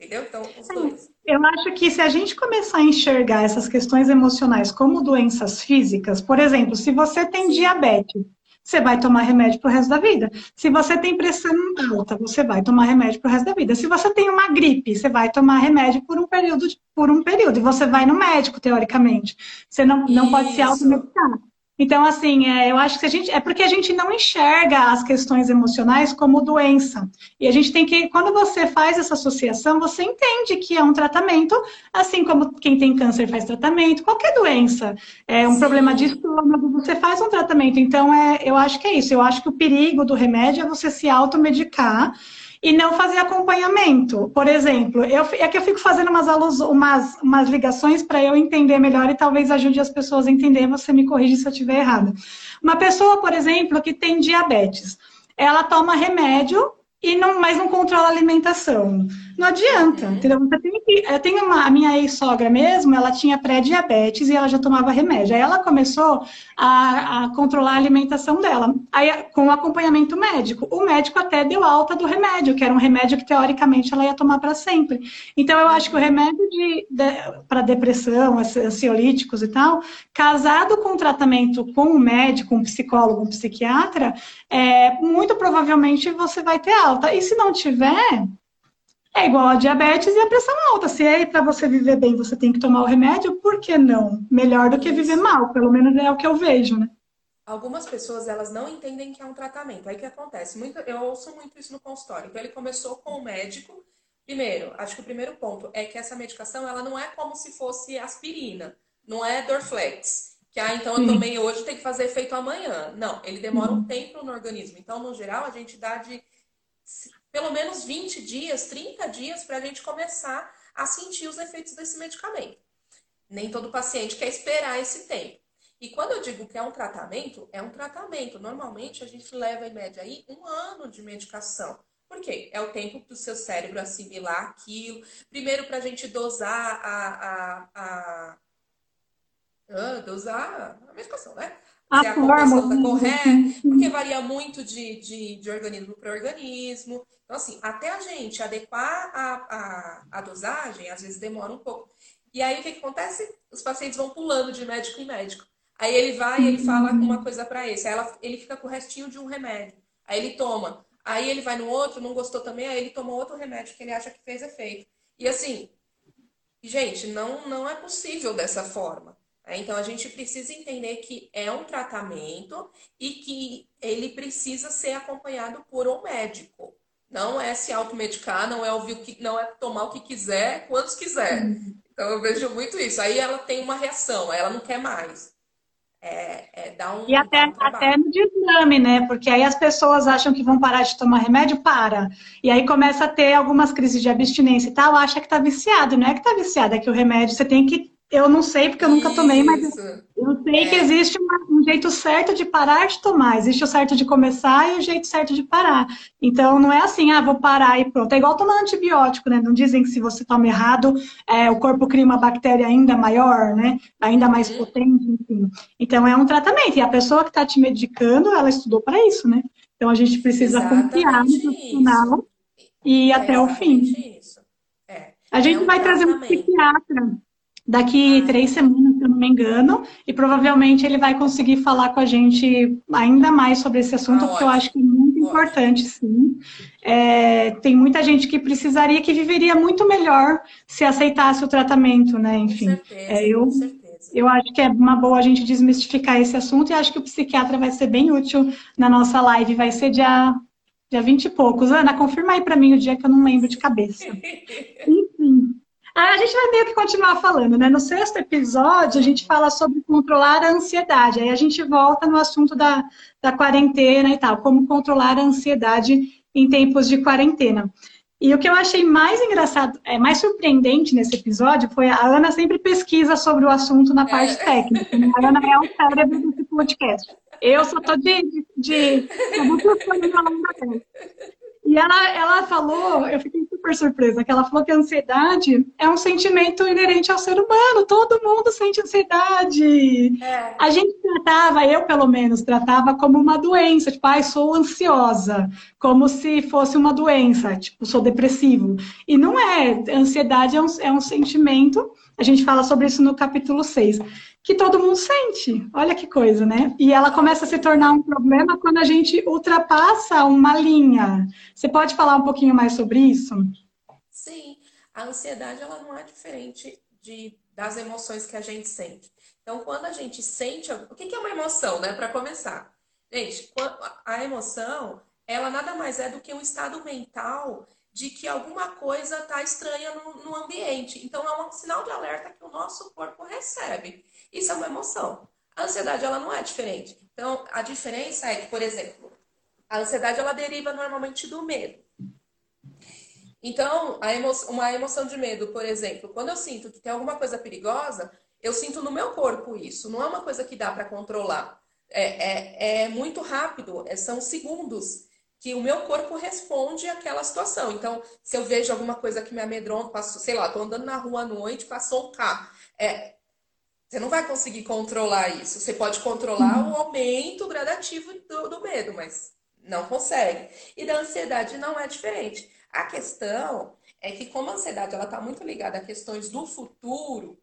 Entendeu? Então, os dois. Eu acho que se a gente começar a enxergar essas questões emocionais como doenças físicas, por exemplo, se você tem diabetes, você vai tomar remédio para o resto da vida. Se você tem pressão alta, você vai tomar remédio para o resto da vida. Se você tem uma gripe, você vai tomar remédio por um período, por um período. E você vai no médico, teoricamente. Você não, não pode se automedicar. Então, assim, é, eu acho que a gente. É porque a gente não enxerga as questões emocionais como doença. E a gente tem que. Quando você faz essa associação, você entende que é um tratamento, assim como quem tem câncer faz tratamento, qualquer doença. É um Sim. problema de estômago, você faz um tratamento. Então, é, eu acho que é isso. Eu acho que o perigo do remédio é você se automedicar e não fazer acompanhamento. Por exemplo, eu, é que eu fico fazendo umas, alus, umas, umas ligações para eu entender melhor e talvez ajude as pessoas a entender, você me corrige se eu estiver errada. Uma pessoa, por exemplo, que tem diabetes, ela toma remédio e não, mas não controla a alimentação. Não adianta, entendeu? Você tem que, eu tenho uma, a minha ex-sogra mesmo, ela tinha pré-diabetes e ela já tomava remédio. Aí ela começou a, a, controlar a alimentação dela, aí com acompanhamento médico. O médico até deu alta do remédio, que era um remédio que teoricamente ela ia tomar para sempre. Então eu acho que o remédio de, de para depressão, ansiolíticos e tal, casado com o tratamento com um médico, um psicólogo, um psiquiatra, é, muito provavelmente você vai ter alta. E se não tiver, é igual a diabetes e a pressão alta. Se é para você viver bem, você tem que tomar o remédio, por que não? Melhor do que viver mal, pelo menos é o que eu vejo, né? Algumas pessoas, elas não entendem que é um tratamento. Aí o que acontece? Muito, eu ouço muito isso no consultório. Então, ele começou com o médico. Primeiro, acho que o primeiro ponto é que essa medicação, ela não é como se fosse aspirina. Não é Dorflex. Que, ah, então eu tomei hoje, tem que fazer efeito amanhã. Não, ele demora um tempo no organismo. Então, no geral, a gente dá de pelo menos 20 dias, 30 dias para a gente começar a sentir os efeitos desse medicamento. Nem todo paciente quer esperar esse tempo. E quando eu digo que é um tratamento, é um tratamento. Normalmente a gente leva em média aí um ano de medicação. Por quê? É o tempo para o seu cérebro assimilar aquilo. Primeiro para a gente dosar a, a, a, a, dosar a medicação, né? A se a composição está correta, porque varia muito de, de, de organismo para organismo. Então, assim, até a gente adequar a, a, a dosagem, às vezes demora um pouco. E aí, o que, que acontece? Os pacientes vão pulando de médico em médico. Aí ele vai e ele fala uma coisa para esse. Aí ela, ele fica com o restinho de um remédio. Aí ele toma. Aí ele vai no outro, não gostou também, aí ele toma outro remédio que ele acha que fez efeito. E assim, gente, não, não é possível dessa forma. Né? Então a gente precisa entender que é um tratamento e que ele precisa ser acompanhado por um médico. Não é se automedicar, não é ouvir o que, não é tomar o que quiser, quantos quiser. Então eu vejo muito isso. Aí ela tem uma reação, ela não quer mais. É, é dar um, e até, um até no desmame, né? Porque aí as pessoas acham que vão parar de tomar remédio, para. E aí começa a ter algumas crises de abstinência e tal, acha que tá viciado. Não é que tá viciado, é que o remédio você tem que eu não sei porque eu nunca tomei, mas eu sei é. que existe um jeito certo de parar de tomar, existe o certo de começar e o jeito certo de parar. Então não é assim, ah, vou parar e pronto. É igual tomar antibiótico, né? Não dizem que se você toma errado, é, o corpo cria uma bactéria ainda maior, né? Ainda mais uhum. potente, enfim. Então é um tratamento. E a pessoa que está te medicando, ela estudou para isso, né? Então a gente precisa Exatamente confiar no profissional e é até o fim. Isso. É. A gente é um vai trazer um psiquiatra daqui três semanas, se eu não me engano, e provavelmente ele vai conseguir falar com a gente ainda mais sobre esse assunto, ah, porque eu acho que é muito ótimo. importante, sim. É, tem muita gente que precisaria, que viveria muito melhor se aceitasse o tratamento, né? Enfim, com certeza, é, eu, com certeza. eu acho que é uma boa a gente desmistificar esse assunto e acho que o psiquiatra vai ser bem útil na nossa live, vai ser dia Dia 20 e poucos. Ana, confirma aí para mim o dia que eu não lembro de cabeça. Enfim. A gente vai meio que continuar falando, né? No sexto episódio, a gente fala sobre controlar a ansiedade. Aí a gente volta no assunto da, da quarentena e tal, como controlar a ansiedade em tempos de quarentena. E o que eu achei mais engraçado, é, mais surpreendente nesse episódio foi a Ana sempre pesquisa sobre o assunto na parte é. técnica. Né? A Ana é o cérebro desse podcast. Eu só tô de. de, de tô e ela, ela falou, eu fiquei super surpresa, que ela falou que a ansiedade é um sentimento inerente ao ser humano. Todo mundo sente ansiedade. É. A gente tratava, eu pelo menos, tratava como uma doença. Tipo, ai, ah, sou ansiosa. Como se fosse uma doença. Tipo, sou depressivo. E não é. Ansiedade é um, é um sentimento. A gente fala sobre isso no capítulo 6 que todo mundo sente. Olha que coisa, né? E ela começa a se tornar um problema quando a gente ultrapassa uma linha. Você pode falar um pouquinho mais sobre isso? Sim, a ansiedade ela não é diferente de, das emoções que a gente sente. Então, quando a gente sente, o que é uma emoção, né? Para começar, gente, a emoção ela nada mais é do que um estado mental de que alguma coisa está estranha no, no, ambiente. Então, é um sinal de alerta que o nosso corpo recebe. Isso é uma emoção. A ansiedade, ela não é diferente. Então, a diferença é que, por exemplo, a ansiedade, ela deriva normalmente do medo. Então, emo uma emoção de medo, por exemplo, quando eu sinto que tem alguma coisa perigosa, eu sinto no meu corpo isso. Não é uma coisa que dá para controlar. É, é, é, muito rápido, é, são segundos que o meu corpo responde àquela situação. Então, se eu vejo alguma coisa que me amedronta, passo, sei lá, estou andando na rua à noite, passou um carro. É, você não vai conseguir controlar isso. Você pode controlar o aumento gradativo do, do medo, mas não consegue. E da ansiedade não é diferente. A questão é que como a ansiedade ela está muito ligada a questões do futuro,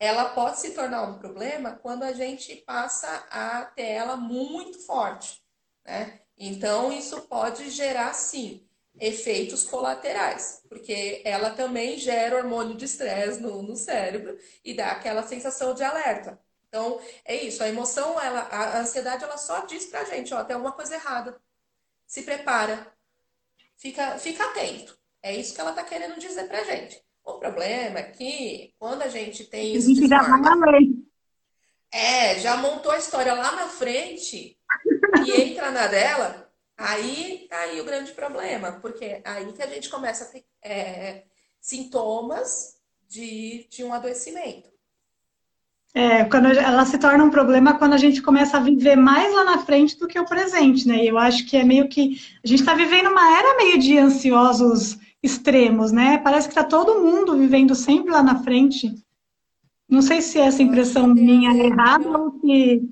ela pode se tornar um problema quando a gente passa a ter ela muito forte, né? Então isso pode gerar sim efeitos colaterais, porque ela também gera hormônio de estresse no, no cérebro e dá aquela sensação de alerta. Então, é isso, a emoção, ela, a ansiedade, ela só diz pra gente, ó, tem alguma coisa errada. Se prepara. Fica, fica atento. É isso que ela tá querendo dizer pra gente. O problema é que quando a gente tem isso. A gente já forma, É, já montou a história lá na frente e entra na dela, Aí tá aí o grande problema, porque aí que a gente começa a ter é, sintomas de, de um adoecimento. É, quando ela se torna um problema quando a gente começa a viver mais lá na frente do que o presente, né? Eu acho que é meio que a gente está vivendo uma era meio de ansiosos extremos, né? Parece que está todo mundo vivendo sempre lá na frente. Não sei se essa impressão minha é errada ou se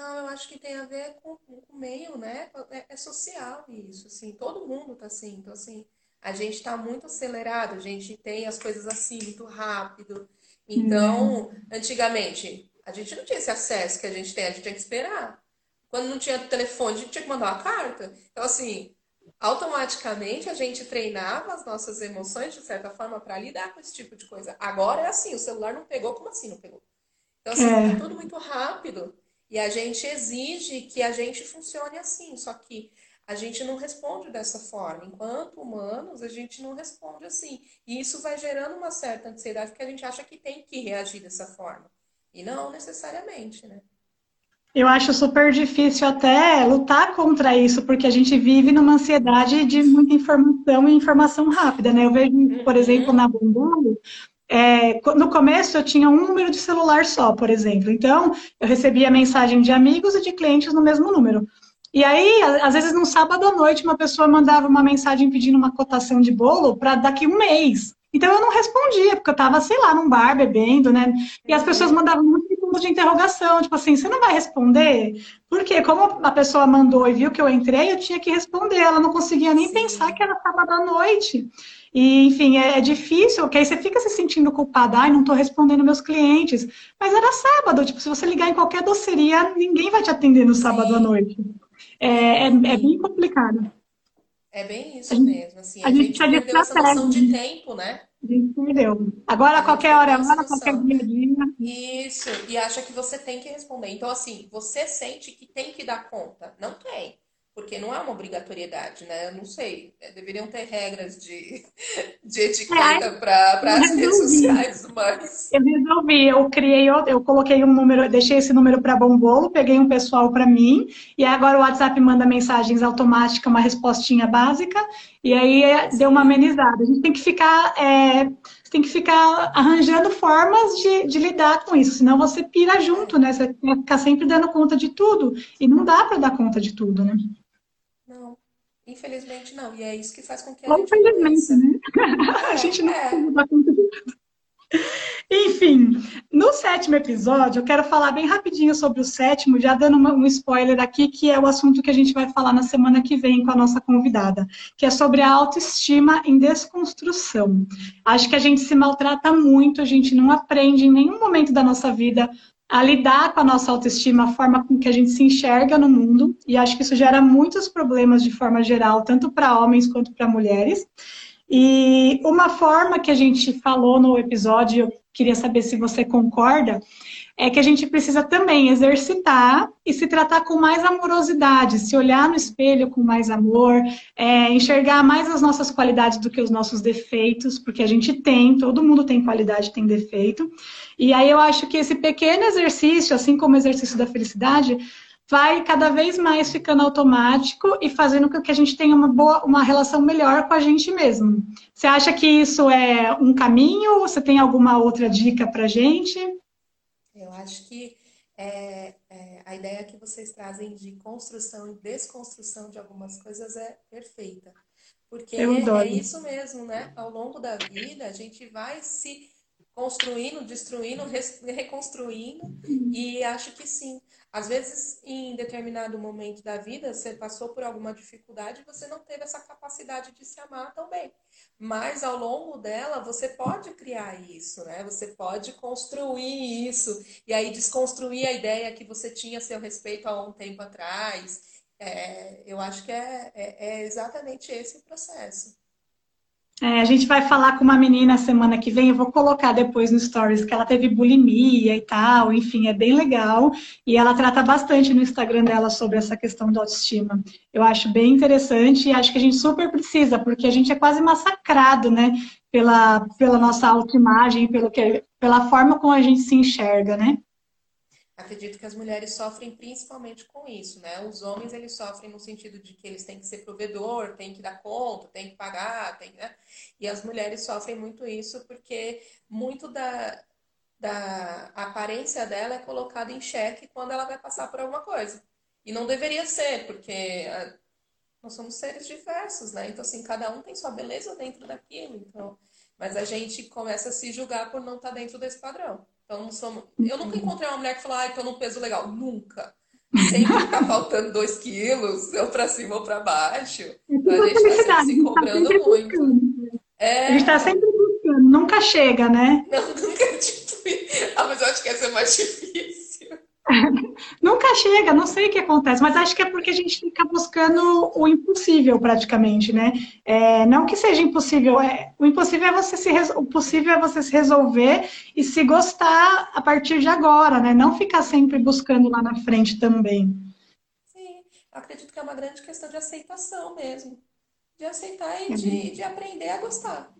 não, eu acho que tem a ver com, o meio, né? É, é, social isso, assim, todo mundo tá assim. Então, assim, a gente está muito acelerado, a gente tem as coisas assim muito rápido. Então, uhum. antigamente, a gente não tinha esse acesso que a gente tem, a gente tinha que esperar. Quando não tinha telefone, a gente tinha que mandar uma carta. Então, assim, automaticamente a gente treinava as nossas emoções, de certa forma, para lidar com esse tipo de coisa. Agora é assim, o celular não pegou, como assim não pegou? Então, assim, é. é tudo muito rápido. E a gente exige que a gente funcione assim, só que a gente não responde dessa forma. Enquanto humanos, a gente não responde assim. E isso vai gerando uma certa ansiedade, porque a gente acha que tem que reagir dessa forma. E não necessariamente, né? Eu acho super difícil até lutar contra isso, porque a gente vive numa ansiedade de muita informação e informação rápida, né? Eu vejo, por uhum. exemplo, na Bumbu, é, no começo eu tinha um número de celular só, por exemplo. Então, eu recebia mensagem de amigos e de clientes no mesmo número. E aí, às vezes, no sábado à noite, uma pessoa mandava uma mensagem pedindo uma cotação de bolo para daqui um mês. Então eu não respondia, porque eu estava, sei lá, num bar bebendo, né? E as pessoas mandavam muito ponto de interrogação, tipo assim, você não vai responder? Porque como a pessoa mandou e viu que eu entrei, eu tinha que responder. Ela não conseguia nem Sim. pensar que era sábado à noite. E, enfim, é, é, difícil, porque aí você fica se sentindo culpada, ai, não estou respondendo meus clientes. Mas era sábado, tipo, se você ligar em qualquer doceria, ninguém vai te atender no sábado Sim. à noite. É, é, é, bem complicado. É bem isso gente, mesmo, assim, a, a gente, gente perdeu essa noção de tempo, né? A gente perdeu. Agora, a qualquer hora, agora, qualquer dia, dia. Isso, e acha que você tem que responder. Então, assim, você sente que tem que dar conta. Não tem porque não é uma obrigatoriedade, né? Eu não sei, é, deveriam ter regras de, de etiqueta é, para as redes sociais, mas... Eu resolvi, eu criei, eu coloquei um número, deixei esse número para Bombolo, peguei um pessoal para mim, e agora o WhatsApp manda mensagens automáticas, uma respostinha básica, e aí é, deu uma amenizada. A gente tem que ficar... É, tem que ficar arranjando formas de, de, lidar com isso, senão você pira junto, né? Você vai ficar sempre dando conta de tudo, e não dá para dar conta de tudo, né? Infelizmente não. E é isso que faz com que a gente. Infelizmente, né? a gente não é. dá conta. Enfim, no sétimo episódio, eu quero falar bem rapidinho sobre o sétimo, já dando um spoiler aqui, que é o assunto que a gente vai falar na semana que vem com a nossa convidada, que é sobre a autoestima em desconstrução. Acho que a gente se maltrata muito, a gente não aprende em nenhum momento da nossa vida a lidar com a nossa autoestima, a forma com que a gente se enxerga no mundo, e acho que isso gera muitos problemas de forma geral, tanto para homens quanto para mulheres. E uma forma que a gente falou no episódio, eu queria saber se você concorda, é que a gente precisa também exercitar e se tratar com mais amorosidade, se olhar no espelho com mais amor, é, enxergar mais as nossas qualidades do que os nossos defeitos, porque a gente tem, todo mundo tem qualidade, tem defeito. E aí eu acho que esse pequeno exercício, assim como o exercício da felicidade, vai cada vez mais ficando automático e fazendo com que a gente tenha uma boa, uma relação melhor com a gente mesmo. Você acha que isso é um caminho? Você tem alguma outra dica para gente? Acho que é, é, a ideia que vocês trazem de construção e desconstrução de algumas coisas é perfeita. Porque é isso mesmo, né? Ao longo da vida, a gente vai se construindo, destruindo, reconstruindo, e acho que sim. Às vezes, em determinado momento da vida, você passou por alguma dificuldade e você não teve essa capacidade de se amar tão bem. Mas ao longo dela, você pode criar isso, né? Você pode construir isso e aí desconstruir a ideia que você tinha a seu respeito há um tempo atrás. É, eu acho que é, é, é exatamente esse o processo. É, a gente vai falar com uma menina semana que vem, eu vou colocar depois no Stories que ela teve bulimia e tal, enfim, é bem legal. E ela trata bastante no Instagram dela sobre essa questão da autoestima. Eu acho bem interessante e acho que a gente super precisa, porque a gente é quase massacrado, né? Pela, pela nossa autoimagem, pelo que, pela forma como a gente se enxerga, né? Acredito que as mulheres sofrem principalmente com isso, né? Os homens eles sofrem no sentido de que eles têm que ser provedor, têm que dar conta, têm que pagar, têm, né? E as mulheres sofrem muito isso porque muito da, da aparência dela é colocada em xeque quando ela vai passar por alguma coisa. E não deveria ser, porque ah, nós somos seres diversos, né? Então, assim, cada um tem sua beleza dentro daquilo. Então, mas a gente começa a se julgar por não estar dentro desse padrão. Então, não somos... eu nunca encontrei uma mulher que falou, ah, estou num peso legal. Nunca. Sempre tá faltando dois quilos, ou para cima ou para baixo. Então, a gente está se cobrando tá muito. É... A gente está sempre buscando, nunca chega, né? Não, nunca tipo. Ah, mas eu acho que essa é mais difícil. Nunca chega, não sei o que acontece, mas acho que é porque a gente fica buscando o impossível praticamente, né? É, não que seja impossível, é, o impossível é você se o possível é você se resolver e se gostar a partir de agora, né? Não ficar sempre buscando lá na frente também. Sim, acredito que é uma grande questão de aceitação mesmo, de aceitar e de, de aprender a gostar.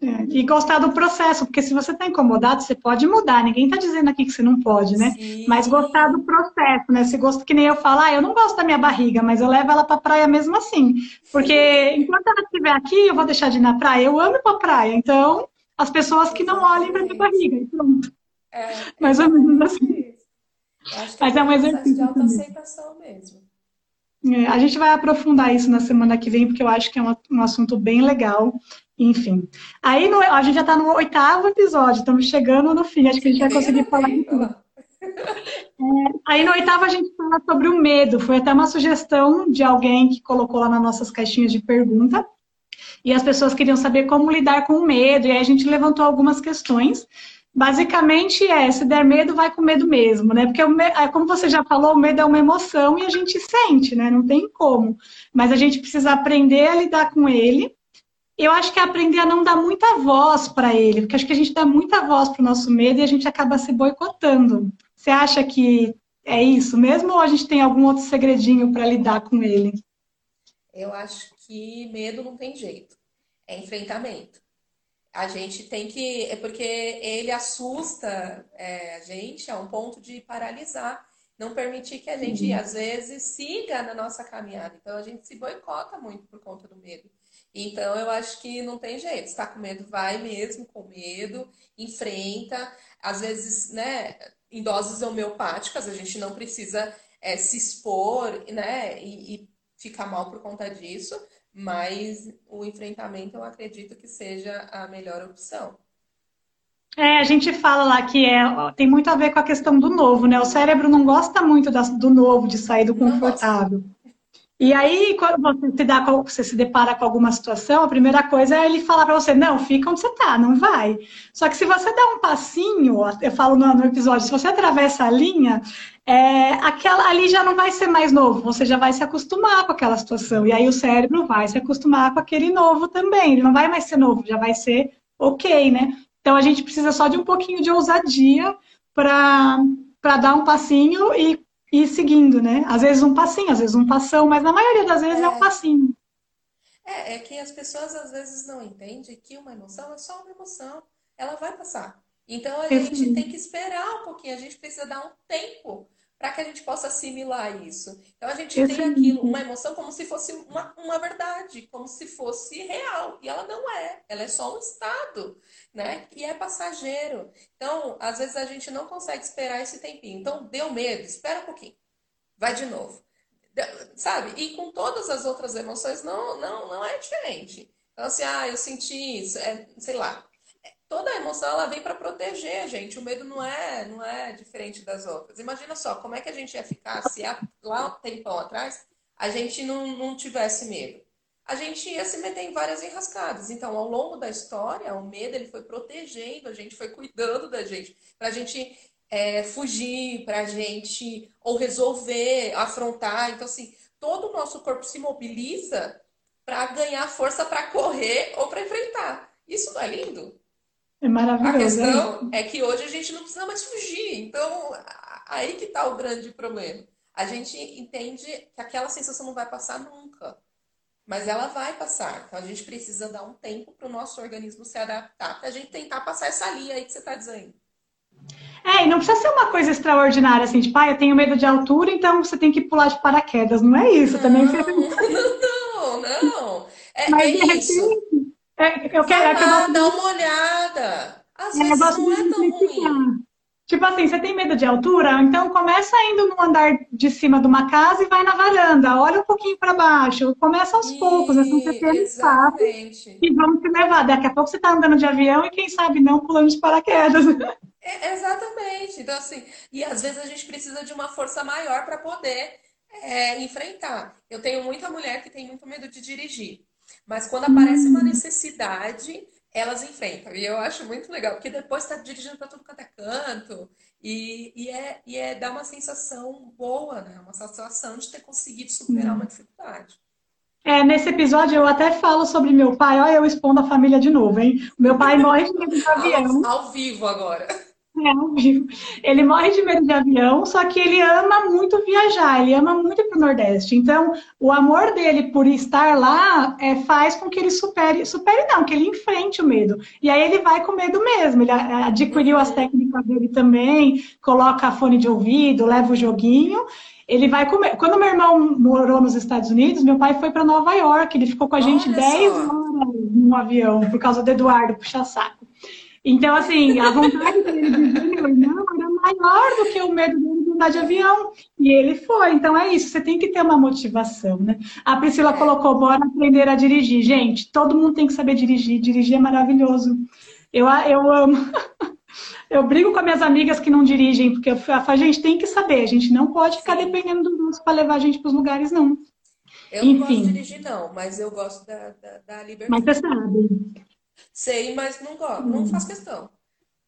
É, e gostar do processo, porque se você está incomodado, você pode mudar. Ninguém está dizendo aqui que você não pode, né? Sim. Mas gostar do processo, né? Se gosta que nem eu falo, ah, eu não gosto da minha barriga, mas eu levo ela para praia mesmo assim. Porque enquanto ela estiver aqui, eu vou deixar de ir na praia. Eu amo para praia, então as pessoas que não olhem para minha barriga. E pronto. É, Mais ou menos assim. Mas é um exercício. de autoaceitação mesmo. É, a gente vai aprofundar isso na semana que vem, porque eu acho que é um, um assunto bem legal. Enfim. Aí no, a gente já está no oitavo episódio, estamos chegando no fim, acho que a gente vai conseguir falar de tudo. É, aí no oitavo a gente fala sobre o medo. Foi até uma sugestão de alguém que colocou lá nas nossas caixinhas de pergunta. E as pessoas queriam saber como lidar com o medo. E aí a gente levantou algumas questões. Basicamente é, se der medo, vai com medo mesmo, né? Porque, é, como você já falou, o medo é uma emoção e a gente sente, né? Não tem como. Mas a gente precisa aprender a lidar com ele. Eu acho que é aprender a não dar muita voz para ele, porque acho que a gente dá muita voz para o nosso medo e a gente acaba se boicotando. Você acha que é isso mesmo ou a gente tem algum outro segredinho para lidar com ele? Eu acho que medo não tem jeito. É enfrentamento. A gente tem que. É porque ele assusta é, a gente a um ponto de paralisar, não permitir que a gente, uhum. às vezes, siga na nossa caminhada. Então, a gente se boicota muito por conta do medo. Então, eu acho que não tem jeito. Está com medo, vai mesmo com medo, enfrenta. Às vezes, né, em doses homeopáticas, a gente não precisa é, se expor, né, e, e ficar mal por conta disso, mas o enfrentamento eu acredito que seja a melhor opção. É, a gente fala lá que é, tem muito a ver com a questão do novo, né? O cérebro não gosta muito do novo, de sair do confortável. E aí, quando você se, dá, você se depara com alguma situação, a primeira coisa é ele falar para você, não, fica onde você está, não vai. Só que se você der um passinho, eu falo no, no episódio, se você atravessa a linha, é, aquela, ali já não vai ser mais novo, você já vai se acostumar com aquela situação. E aí o cérebro vai se acostumar com aquele novo também. Ele não vai mais ser novo, já vai ser ok, né? Então a gente precisa só de um pouquinho de ousadia para dar um passinho e ir seguindo, né? Às vezes um passinho, às vezes um passão, mas na maioria das vezes é, é um passinho. É, é que as pessoas às vezes não entendem que uma emoção é só uma emoção. Ela vai passar. Então a gente tem que esperar um pouquinho, a gente precisa dar um tempo para que a gente possa assimilar isso. Então a gente tem aquilo, uma emoção como se fosse uma, uma verdade, como se fosse real. E ela não é, ela é só um estado, né? E é passageiro. Então, às vezes a gente não consegue esperar esse tempinho. Então, deu medo, espera um pouquinho. Vai de novo. Sabe? E com todas as outras emoções não, não, não é diferente. Então, assim, ah, eu senti isso, é, sei lá, toda emoção ela vem para proteger a gente. O medo não é, não é diferente das outras. Imagina só, como é que a gente ia ficar se lá um tempão atrás a gente não, não tivesse medo? A gente ia se meter em várias enrascadas. Então, ao longo da história, o medo ele foi protegendo a gente, foi cuidando da gente, para a gente é, fugir, para a gente ou resolver, afrontar. Então, assim, todo o nosso corpo se mobiliza para ganhar força para correr ou para enfrentar. Isso não é lindo? É maravilhoso. A questão é, é que hoje a gente não precisa mais fugir. Então, aí que está o grande problema. A gente entende que aquela sensação não vai passar nunca. Mas ela vai passar. Então a gente precisa dar um tempo para o nosso organismo se adaptar, para a gente tentar passar essa linha aí que você está dizendo. É, e não precisa ser uma coisa extraordinária, assim, tipo, ah, eu tenho medo de altura, então você tem que pular de paraquedas. Não é isso, não, também. Não, não. É, Mas, é isso. É, eu quero, é lá, dá uma olhada. Às é, vezes não é tão ruim. Tipo assim, você tem medo de altura? Então começa indo no andar de cima de uma casa e vai na varanda. Olha um pouquinho para baixo. Começa aos e... poucos, assim você tem espaço. E vamos te levar. Daqui a pouco você está andando de avião e quem sabe não pulando de paraquedas. É, exatamente. Então, assim, e às vezes a gente precisa de uma força maior para poder é, enfrentar. Eu tenho muita mulher que tem muito medo de dirigir. Mas quando aparece uma necessidade, elas enfrentam. E eu acho muito legal, porque depois está dirigindo para tudo quanto é canto. E, e, é, e é dá uma sensação boa, né? Uma sensação de ter conseguido superar uma dificuldade. É, nesse episódio eu até falo sobre meu pai. Olha, eu expondo a família de novo, hein? Meu pai morre de medo de avião. Ao, ao vivo agora. É. Ele morre de medo de avião, só que ele ama muito viajar, ele ama muito ir para o Nordeste. Então, o amor dele por estar lá é, faz com que ele supere, supere não, que ele enfrente o medo. E aí ele vai com medo mesmo. Ele adquiriu as técnicas dele também, coloca fone de ouvido, leva o joguinho. Ele vai comer. Quando meu irmão morou nos Estados Unidos, meu pai foi para Nova York. Ele ficou com a gente 10 horas no avião, por causa do Eduardo puxa-saco. Então, assim, a vontade dele de meu irmão era maior do que o medo dele de andar de avião. E ele foi. Então, é isso. Você tem que ter uma motivação, né? A Priscila colocou, bora aprender a dirigir. Gente, todo mundo tem que saber dirigir. Dirigir é maravilhoso. Eu, eu amo. Eu brigo com as minhas amigas que não dirigem, porque eu falo, a gente tem que saber, a gente não pode ficar dependendo do nosso para levar a gente para os lugares, não. Eu Enfim. não gosto de dirigir, não, mas eu gosto da, da, da liberdade. Mas você sabe. Sei, mas não gosto, não faço questão.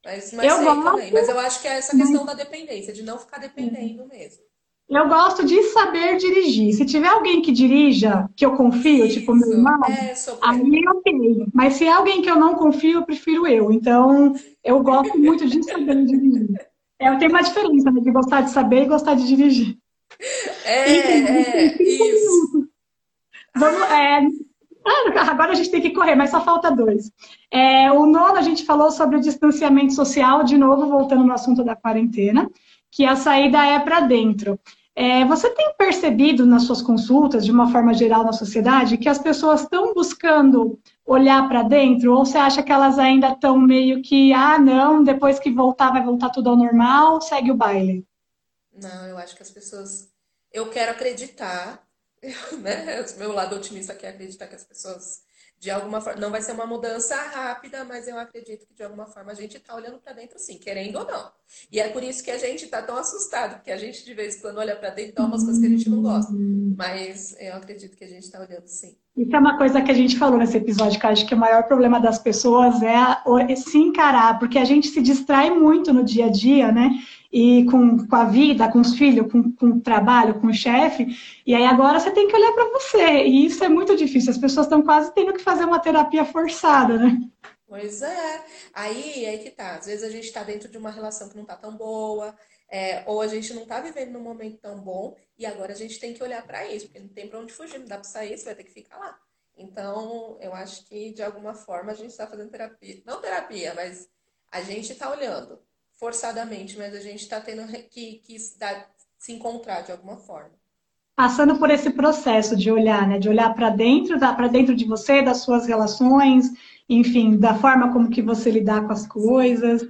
Mas, mas eu sei gosto... também. Mas eu acho que é essa questão da dependência, de não ficar dependendo mesmo. Eu gosto de saber dirigir. Se tiver alguém que dirija, que eu confio, Isso. tipo meu irmão, é, aí eu tenho. Mas se é alguém que eu não confio, eu prefiro eu. Então, eu gosto muito de saber dirigir. É, tenho uma diferença né, de gostar de saber e gostar de dirigir. É, é isso. Vamos, é, agora a gente tem que correr, mas só falta dois. É, o nono, a gente falou sobre o distanciamento social, de novo, voltando no assunto da quarentena, que a saída é para dentro. É, você tem percebido nas suas consultas, de uma forma geral na sociedade, que as pessoas estão buscando olhar para dentro? Ou você acha que elas ainda estão meio que, ah, não, depois que voltar vai voltar tudo ao normal, segue o baile? Não, eu acho que as pessoas. Eu quero acreditar, né? O meu lado otimista quer acreditar que as pessoas de alguma forma, não vai ser uma mudança rápida, mas eu acredito que de alguma forma a gente está olhando para dentro sim, querendo ou não. E é por isso que a gente está tão assustado, porque a gente de vez em quando olha para dentro e dá umas coisas que a gente não gosta. Mas eu acredito que a gente está olhando sim. Isso é uma coisa que a gente falou nesse episódio, que acho que o maior problema das pessoas é se encarar, porque a gente se distrai muito no dia a dia, né? e com, com a vida, com os filhos, com, com o trabalho, com o chefe, e aí agora você tem que olhar para você, e isso é muito difícil, as pessoas estão quase tendo que fazer uma terapia forçada, né? Pois é, aí, aí que tá, às vezes a gente está dentro de uma relação que não está tão boa, é, ou a gente não está vivendo num momento tão bom, e agora a gente tem que olhar para isso, porque não tem para onde fugir, não dá para sair, você vai ter que ficar lá. Então, eu acho que de alguma forma a gente está fazendo terapia, não terapia, mas a gente está olhando forçadamente, mas a gente está tendo que, que se encontrar de alguma forma. Passando por esse processo de olhar, né? De olhar para dentro, para dentro de você, das suas relações, enfim, da forma como que você lidar com as coisas.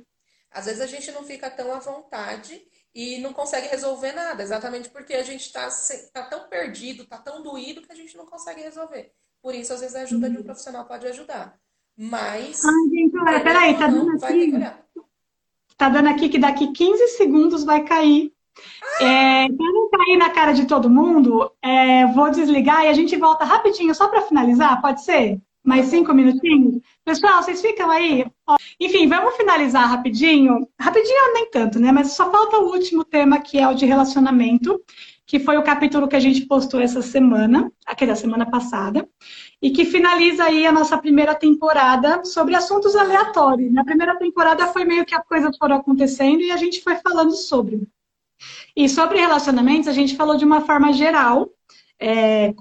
Às vezes a gente não fica tão à vontade e não consegue resolver nada, exatamente porque a gente está tá tão perdido, está tão doído que a gente não consegue resolver. Por isso, às vezes, a ajuda de um profissional pode ajudar. Mas. Ai, gente, olha, peraí, tá dando aqui. Tá dando aqui que daqui 15 segundos vai cair. É, para não cair na cara de todo mundo, é, vou desligar e a gente volta rapidinho, só para finalizar, pode ser? Mais cinco minutinhos? Pessoal, vocês ficam aí? Enfim, vamos finalizar rapidinho. Rapidinho nem tanto, né? Mas só falta o último tema, que é o de relacionamento, que foi o capítulo que a gente postou essa semana, aquele da semana passada e que finaliza aí a nossa primeira temporada sobre assuntos aleatórios. Na primeira temporada foi meio que as coisas foram acontecendo e a gente foi falando sobre. E sobre relacionamentos, a gente falou de uma forma geral, é,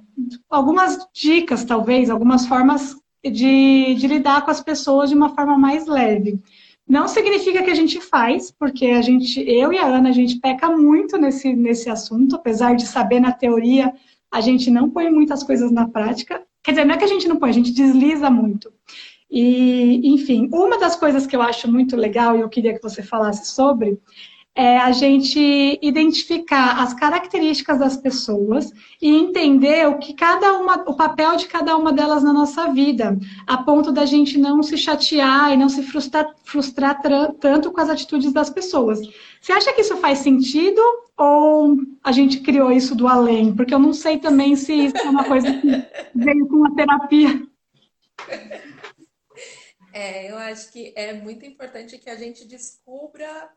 algumas dicas, talvez, algumas formas de, de lidar com as pessoas de uma forma mais leve. Não significa que a gente faz, porque a gente, eu e a Ana, a gente peca muito nesse, nesse assunto, apesar de saber na teoria, a gente não põe muitas coisas na prática. Quer dizer, não é que a gente não põe, a gente desliza muito. E, enfim, uma das coisas que eu acho muito legal e eu queria que você falasse sobre é a gente identificar as características das pessoas e entender o que cada uma, o papel de cada uma delas na nossa vida, a ponto da gente não se chatear e não se frustrar, frustrar tanto com as atitudes das pessoas. Você acha que isso faz sentido ou a gente criou isso do além? Porque eu não sei também se isso é uma coisa que veio com a terapia. É, eu acho que é muito importante que a gente descubra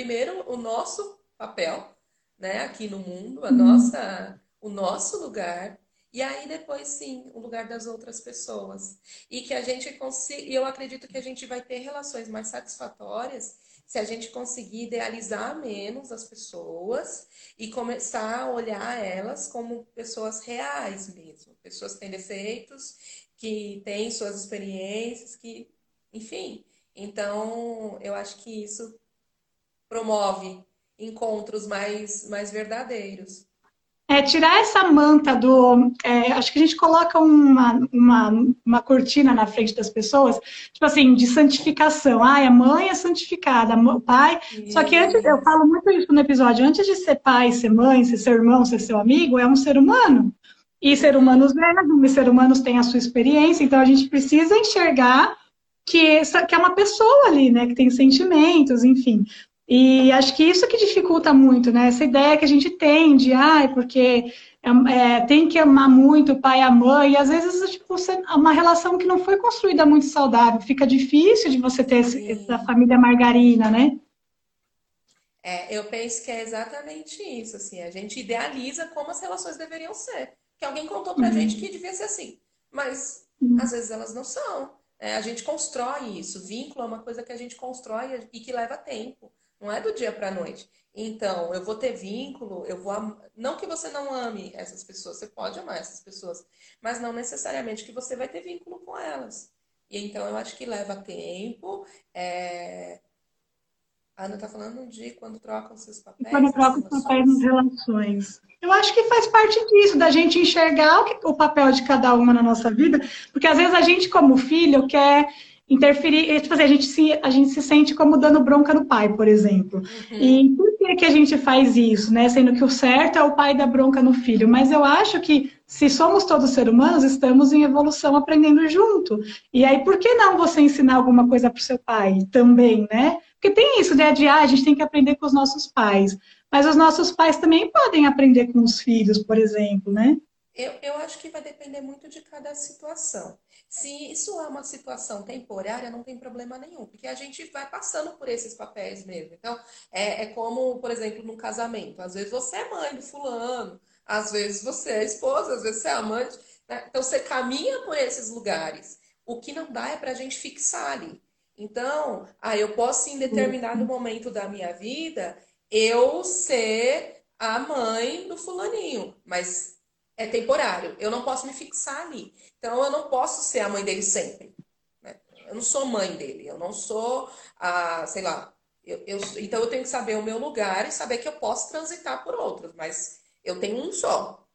primeiro o nosso papel, né, aqui no mundo, a nossa, o nosso lugar, e aí depois sim, o lugar das outras pessoas. E que a gente consiga, eu acredito que a gente vai ter relações mais satisfatórias se a gente conseguir idealizar menos as pessoas e começar a olhar elas como pessoas reais mesmo, pessoas que têm defeitos, que têm suas experiências, que, enfim. Então, eu acho que isso promove encontros mais, mais verdadeiros. é tirar essa manta do. É, acho que a gente coloca uma, uma, uma cortina na frente das pessoas, tipo assim, de santificação. Ai, a mãe é santificada, o pai. Só que antes, eu falo muito isso no episódio, antes de ser pai, ser mãe, ser seu irmão, ser seu amigo, é um ser humano. E ser humanos erram, e ser humanos têm a sua experiência, então a gente precisa enxergar que, que é uma pessoa ali, né, que tem sentimentos, enfim. E acho que isso que dificulta muito, né? Essa ideia que a gente tem de, ai, ah, porque é, tem que amar muito o pai e a mãe, e às vezes tipo, é uma relação que não foi construída muito saudável, fica difícil de você ter esse, essa família margarina, né? É, eu penso que é exatamente isso, assim, a gente idealiza como as relações deveriam ser. Que alguém contou pra uhum. gente que devia ser assim, mas uhum. às vezes elas não são. É, a gente constrói isso, vínculo é uma coisa que a gente constrói e que leva tempo. Não é do dia para a noite. Então, eu vou ter vínculo, eu vou. Am... Não que você não ame essas pessoas, você pode amar essas pessoas, mas não necessariamente que você vai ter vínculo com elas. E então eu acho que leva tempo. É... A Ana está falando de quando trocam seus papéis. Quando trocam os papéis nas relações. Eu acho que faz parte disso, da gente enxergar o, que, o papel de cada uma na nossa vida, porque às vezes a gente, como filho, quer interferir, tipo assim, a gente se, a gente se sente como dando bronca no pai, por exemplo. Uhum. E por que, que a gente faz isso, né? Sendo que o certo é o pai dar bronca no filho. Mas eu acho que se somos todos seres humanos, estamos em evolução aprendendo junto. E aí, por que não você ensinar alguma coisa para o seu pai também, né? Porque tem isso, né? De ah, a gente tem que aprender com os nossos pais. Mas os nossos pais também podem aprender com os filhos, por exemplo, né? Eu, eu acho que vai depender muito de cada situação. Se isso é uma situação temporária, não tem problema nenhum, porque a gente vai passando por esses papéis mesmo. Então, é, é como, por exemplo, num casamento. Às vezes você é mãe do fulano, às vezes você é esposa, às vezes você é amante. Né? Então, você caminha por esses lugares. O que não dá é para a gente fixar ali. Então, ah, eu posso, em determinado momento da minha vida, eu ser a mãe do fulaninho, mas é temporário. Eu não posso me fixar ali. Então, eu não posso ser a mãe dele sempre. Né? Eu não sou mãe dele. Eu não sou a, sei lá. Eu, eu, então, eu tenho que saber o meu lugar e saber que eu posso transitar por outros, mas eu tenho um só.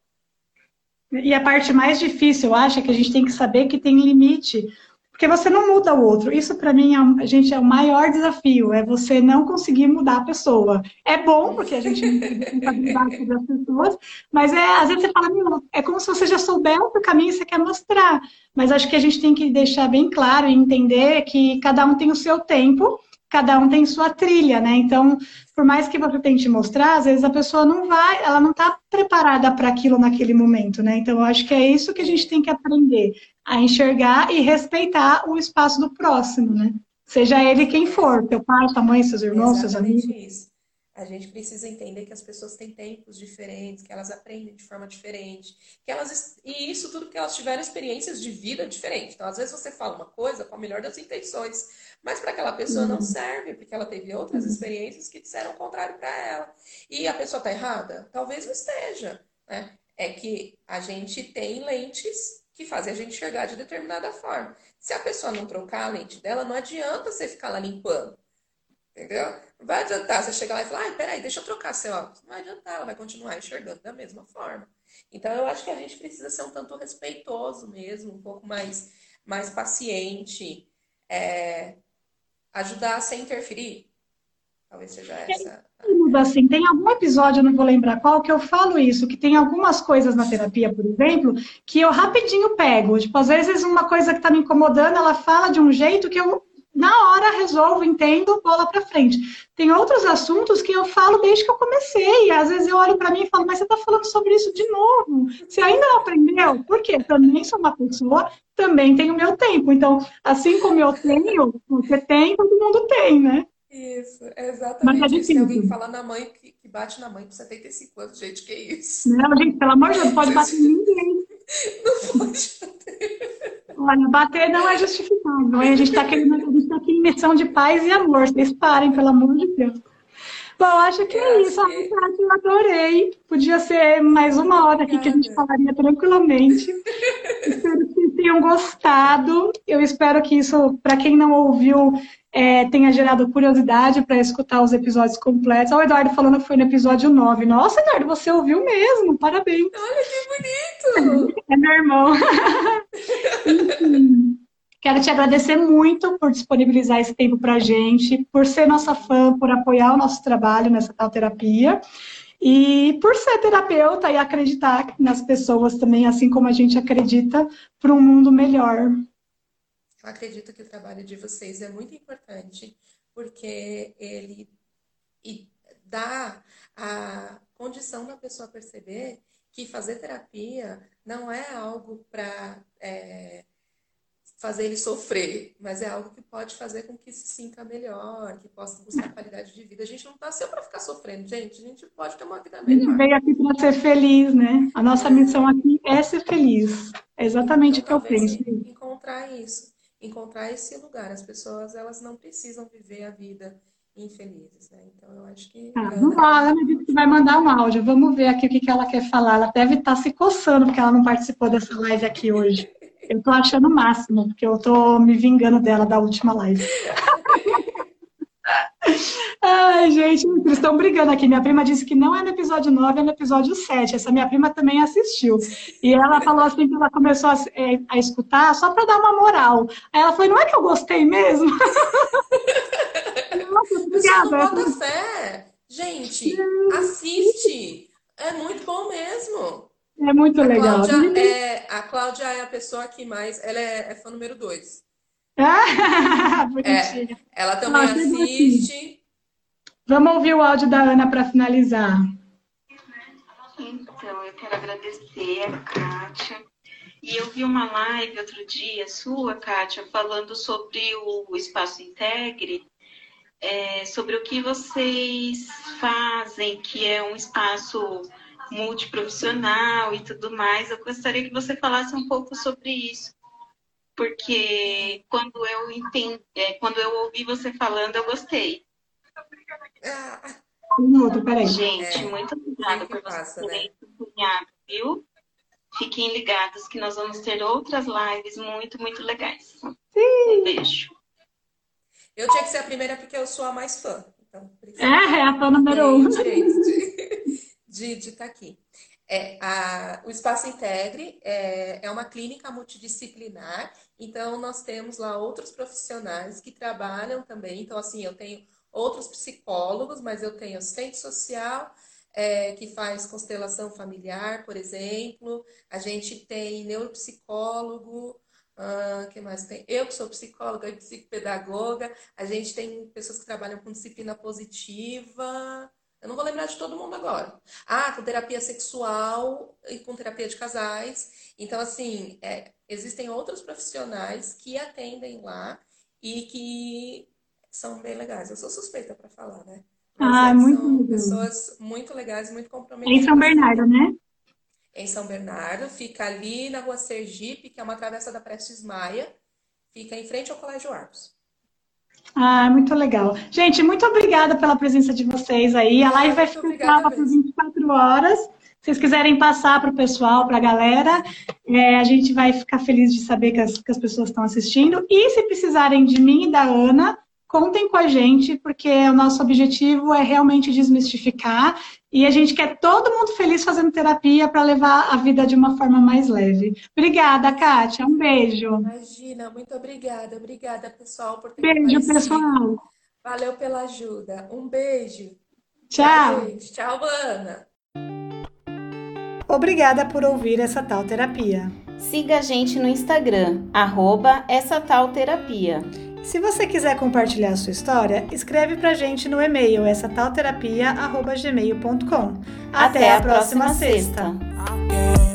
E a parte mais difícil, eu acho, é que a gente tem que saber que tem limite. Porque você não muda o outro. Isso, para mim, é, gente é o maior desafio, é você não conseguir mudar a pessoa. É bom, porque a gente tem responsabilidade das pessoas, mas é, às vezes você fala, é como se você já soubesse o caminho que você quer mostrar. Mas acho que a gente tem que deixar bem claro e entender que cada um tem o seu tempo, cada um tem sua trilha, né? Então, por mais que você tente mostrar, às vezes a pessoa não vai, ela não está preparada para aquilo naquele momento, né? Então, eu acho que é isso que a gente tem que aprender a enxergar e respeitar o espaço do próximo, né? Seja ele quem for, teu pai, tua mãe, seus irmãos, Exatamente seus amigos. Isso. A gente precisa entender que as pessoas têm tempos diferentes, que elas aprendem de forma diferente, que elas e isso tudo porque elas tiveram experiências de vida diferentes. Então, às vezes você fala uma coisa com a melhor das intenções, mas para aquela pessoa não uhum. serve, porque ela teve outras uhum. experiências que disseram o contrário para ela. E a pessoa está errada? Talvez não esteja. Né? É que a gente tem lentes que fazem a gente enxergar de determinada forma. Se a pessoa não trocar a lente dela, não adianta você ficar lá limpando. Entendeu? Não vai adiantar você chegar lá e falar, ai, peraí, deixa eu trocar seu óculos. Não vai adiantar, ela vai continuar enxergando da mesma forma. Então, eu acho que a gente precisa ser um tanto respeitoso mesmo, um pouco mais, mais paciente, é, ajudar sem interferir. Talvez seja essa assim, tem algum episódio, eu não vou lembrar qual, que eu falo isso, que tem algumas coisas na terapia, por exemplo, que eu rapidinho pego. Tipo, às vezes uma coisa que está me incomodando, ela fala de um jeito que eu na hora resolvo, entendo, bola para frente. Tem outros assuntos que eu falo desde que eu comecei. Às vezes eu olho para mim e falo, mas você está falando sobre isso de novo. Você ainda não aprendeu? Por quê? Também sou uma pessoa, também tenho meu tempo. Então, assim como eu tenho, você tem, todo mundo tem, né? Isso, é exatamente Mas é isso. Se alguém fala na mãe que, bate na mãe com 75 anos, gente, que isso? Não, gente, pelo amor de Deus, não pode bater em ninguém. Não pode bater. Olha, bater não é justificável. A gente está querendo, a gente tá aqui em missão de paz e amor. Vocês parem, pelo amor de Deus. Bom, acho que é isso. Que... Eu adorei. Podia ser mais uma hora aqui que a gente falaria tranquilamente. Espero que tenham gostado. Eu espero que isso, para quem não ouviu, é, tenha gerado curiosidade para escutar os episódios completos. o Eduardo falando que foi no episódio 9. Nossa, Eduardo, você ouviu mesmo, parabéns. Olha que bonito! é meu irmão. Quero te agradecer muito por disponibilizar esse tempo para a gente, por ser nossa fã, por apoiar o nosso trabalho nessa tal terapia. E por ser terapeuta e acreditar nas pessoas também, assim como a gente acredita, para um mundo melhor. Eu acredito que o trabalho de vocês é muito importante, porque ele dá a condição da pessoa perceber que fazer terapia não é algo para é, fazer ele sofrer, mas é algo que pode fazer com que se sinta melhor, que possa buscar qualidade de vida. A gente não nasceu para ficar sofrendo, gente. A gente pode ter uma vida melhor. A gente veio aqui para ser feliz, né? A nossa missão aqui é ser feliz. É exatamente então, o que eu penso. Encontrar isso, encontrar esse lugar. As pessoas, elas não precisam viver a vida infelizes, né? Então eu acho que. Ah, vamos lá, a Ana disse que vai mandar um áudio. Vamos ver aqui o que, que ela quer falar. Ela deve estar se coçando porque ela não participou dessa live aqui hoje. Eu tô achando o máximo, porque eu tô me vingando dela da última live. Ai, gente, eles estão brigando aqui. Minha prima disse que não é no episódio 9, é no episódio 7. Essa minha prima também assistiu. E ela falou assim que ela começou a, é, a escutar só para dar uma moral. Aí ela falou, não é que eu gostei mesmo? Nossa, obrigada. Não fé. Gente, assiste. É muito bom mesmo. É muito a legal. Cláudia é, a Cláudia é a pessoa que mais. Ela é, é fã número 2. Ah, é, ela também Nossa, assiste. Vamos ouvir o áudio da Ana para finalizar. Então, eu quero agradecer a Kátia. E eu vi uma live outro dia, sua, Kátia, falando sobre o Espaço Integre, é, sobre o que vocês fazem, que é um espaço multiprofissional e tudo mais. Eu gostaria que você falasse um pouco sobre isso, porque quando eu entendi, é, quando eu ouvi você falando, eu gostei. Um minuto, peraí. Gente, é, muito obrigada por você terem né? viu? Fiquem ligados que nós vamos ter outras lives muito, muito legais. Sim. Um beijo. Eu tinha que ser a primeira porque eu sou a mais fã. Então, é, é a fã número um. De estar tá aqui. É, a, o Espaço Integre é, é uma clínica multidisciplinar, então nós temos lá outros profissionais que trabalham também. Então, assim, eu tenho outros psicólogos, mas eu tenho assistente social, é, que faz constelação familiar, por exemplo. A gente tem neuropsicólogo, uh, que mais tem? Eu que sou psicóloga e psicopedagoga. A gente tem pessoas que trabalham com disciplina positiva. Eu não vou lembrar de todo mundo agora. Ah, com terapia sexual e com terapia de casais. Então, assim, é, existem outros profissionais que atendem lá e que são bem legais. Eu sou suspeita para falar, né? Mas ah, é, muito são pessoas muito legais, muito comprometidas. Em São Bernardo, né? Em São Bernardo, fica ali na rua Sergipe, que é uma travessa da Prestes Maia, fica em frente ao Colégio Arcos. Ah, muito legal. Gente, muito obrigada pela presença de vocês aí. A live vai ficar por 24 horas. Se vocês quiserem passar para o pessoal, para a galera, é, a gente vai ficar feliz de saber que as, que as pessoas estão assistindo. E se precisarem de mim e da Ana, contem com a gente, porque o nosso objetivo é realmente desmistificar e a gente quer todo mundo feliz fazendo terapia para levar a vida de uma forma mais leve. Obrigada, Kátia. Um beijo. Imagina, muito obrigada. Obrigada, pessoal, por ter Beijo, pessoal. Valeu pela ajuda. Um beijo. Tchau. Tchau, Ana. Obrigada por ouvir essa tal terapia. Siga a gente no Instagram, arroba essa tal terapia. Se você quiser compartilhar a sua história, escreve pra gente no e-mail essa talterapia@gmail.com. Até, Até a próxima, próxima sexta. sexta.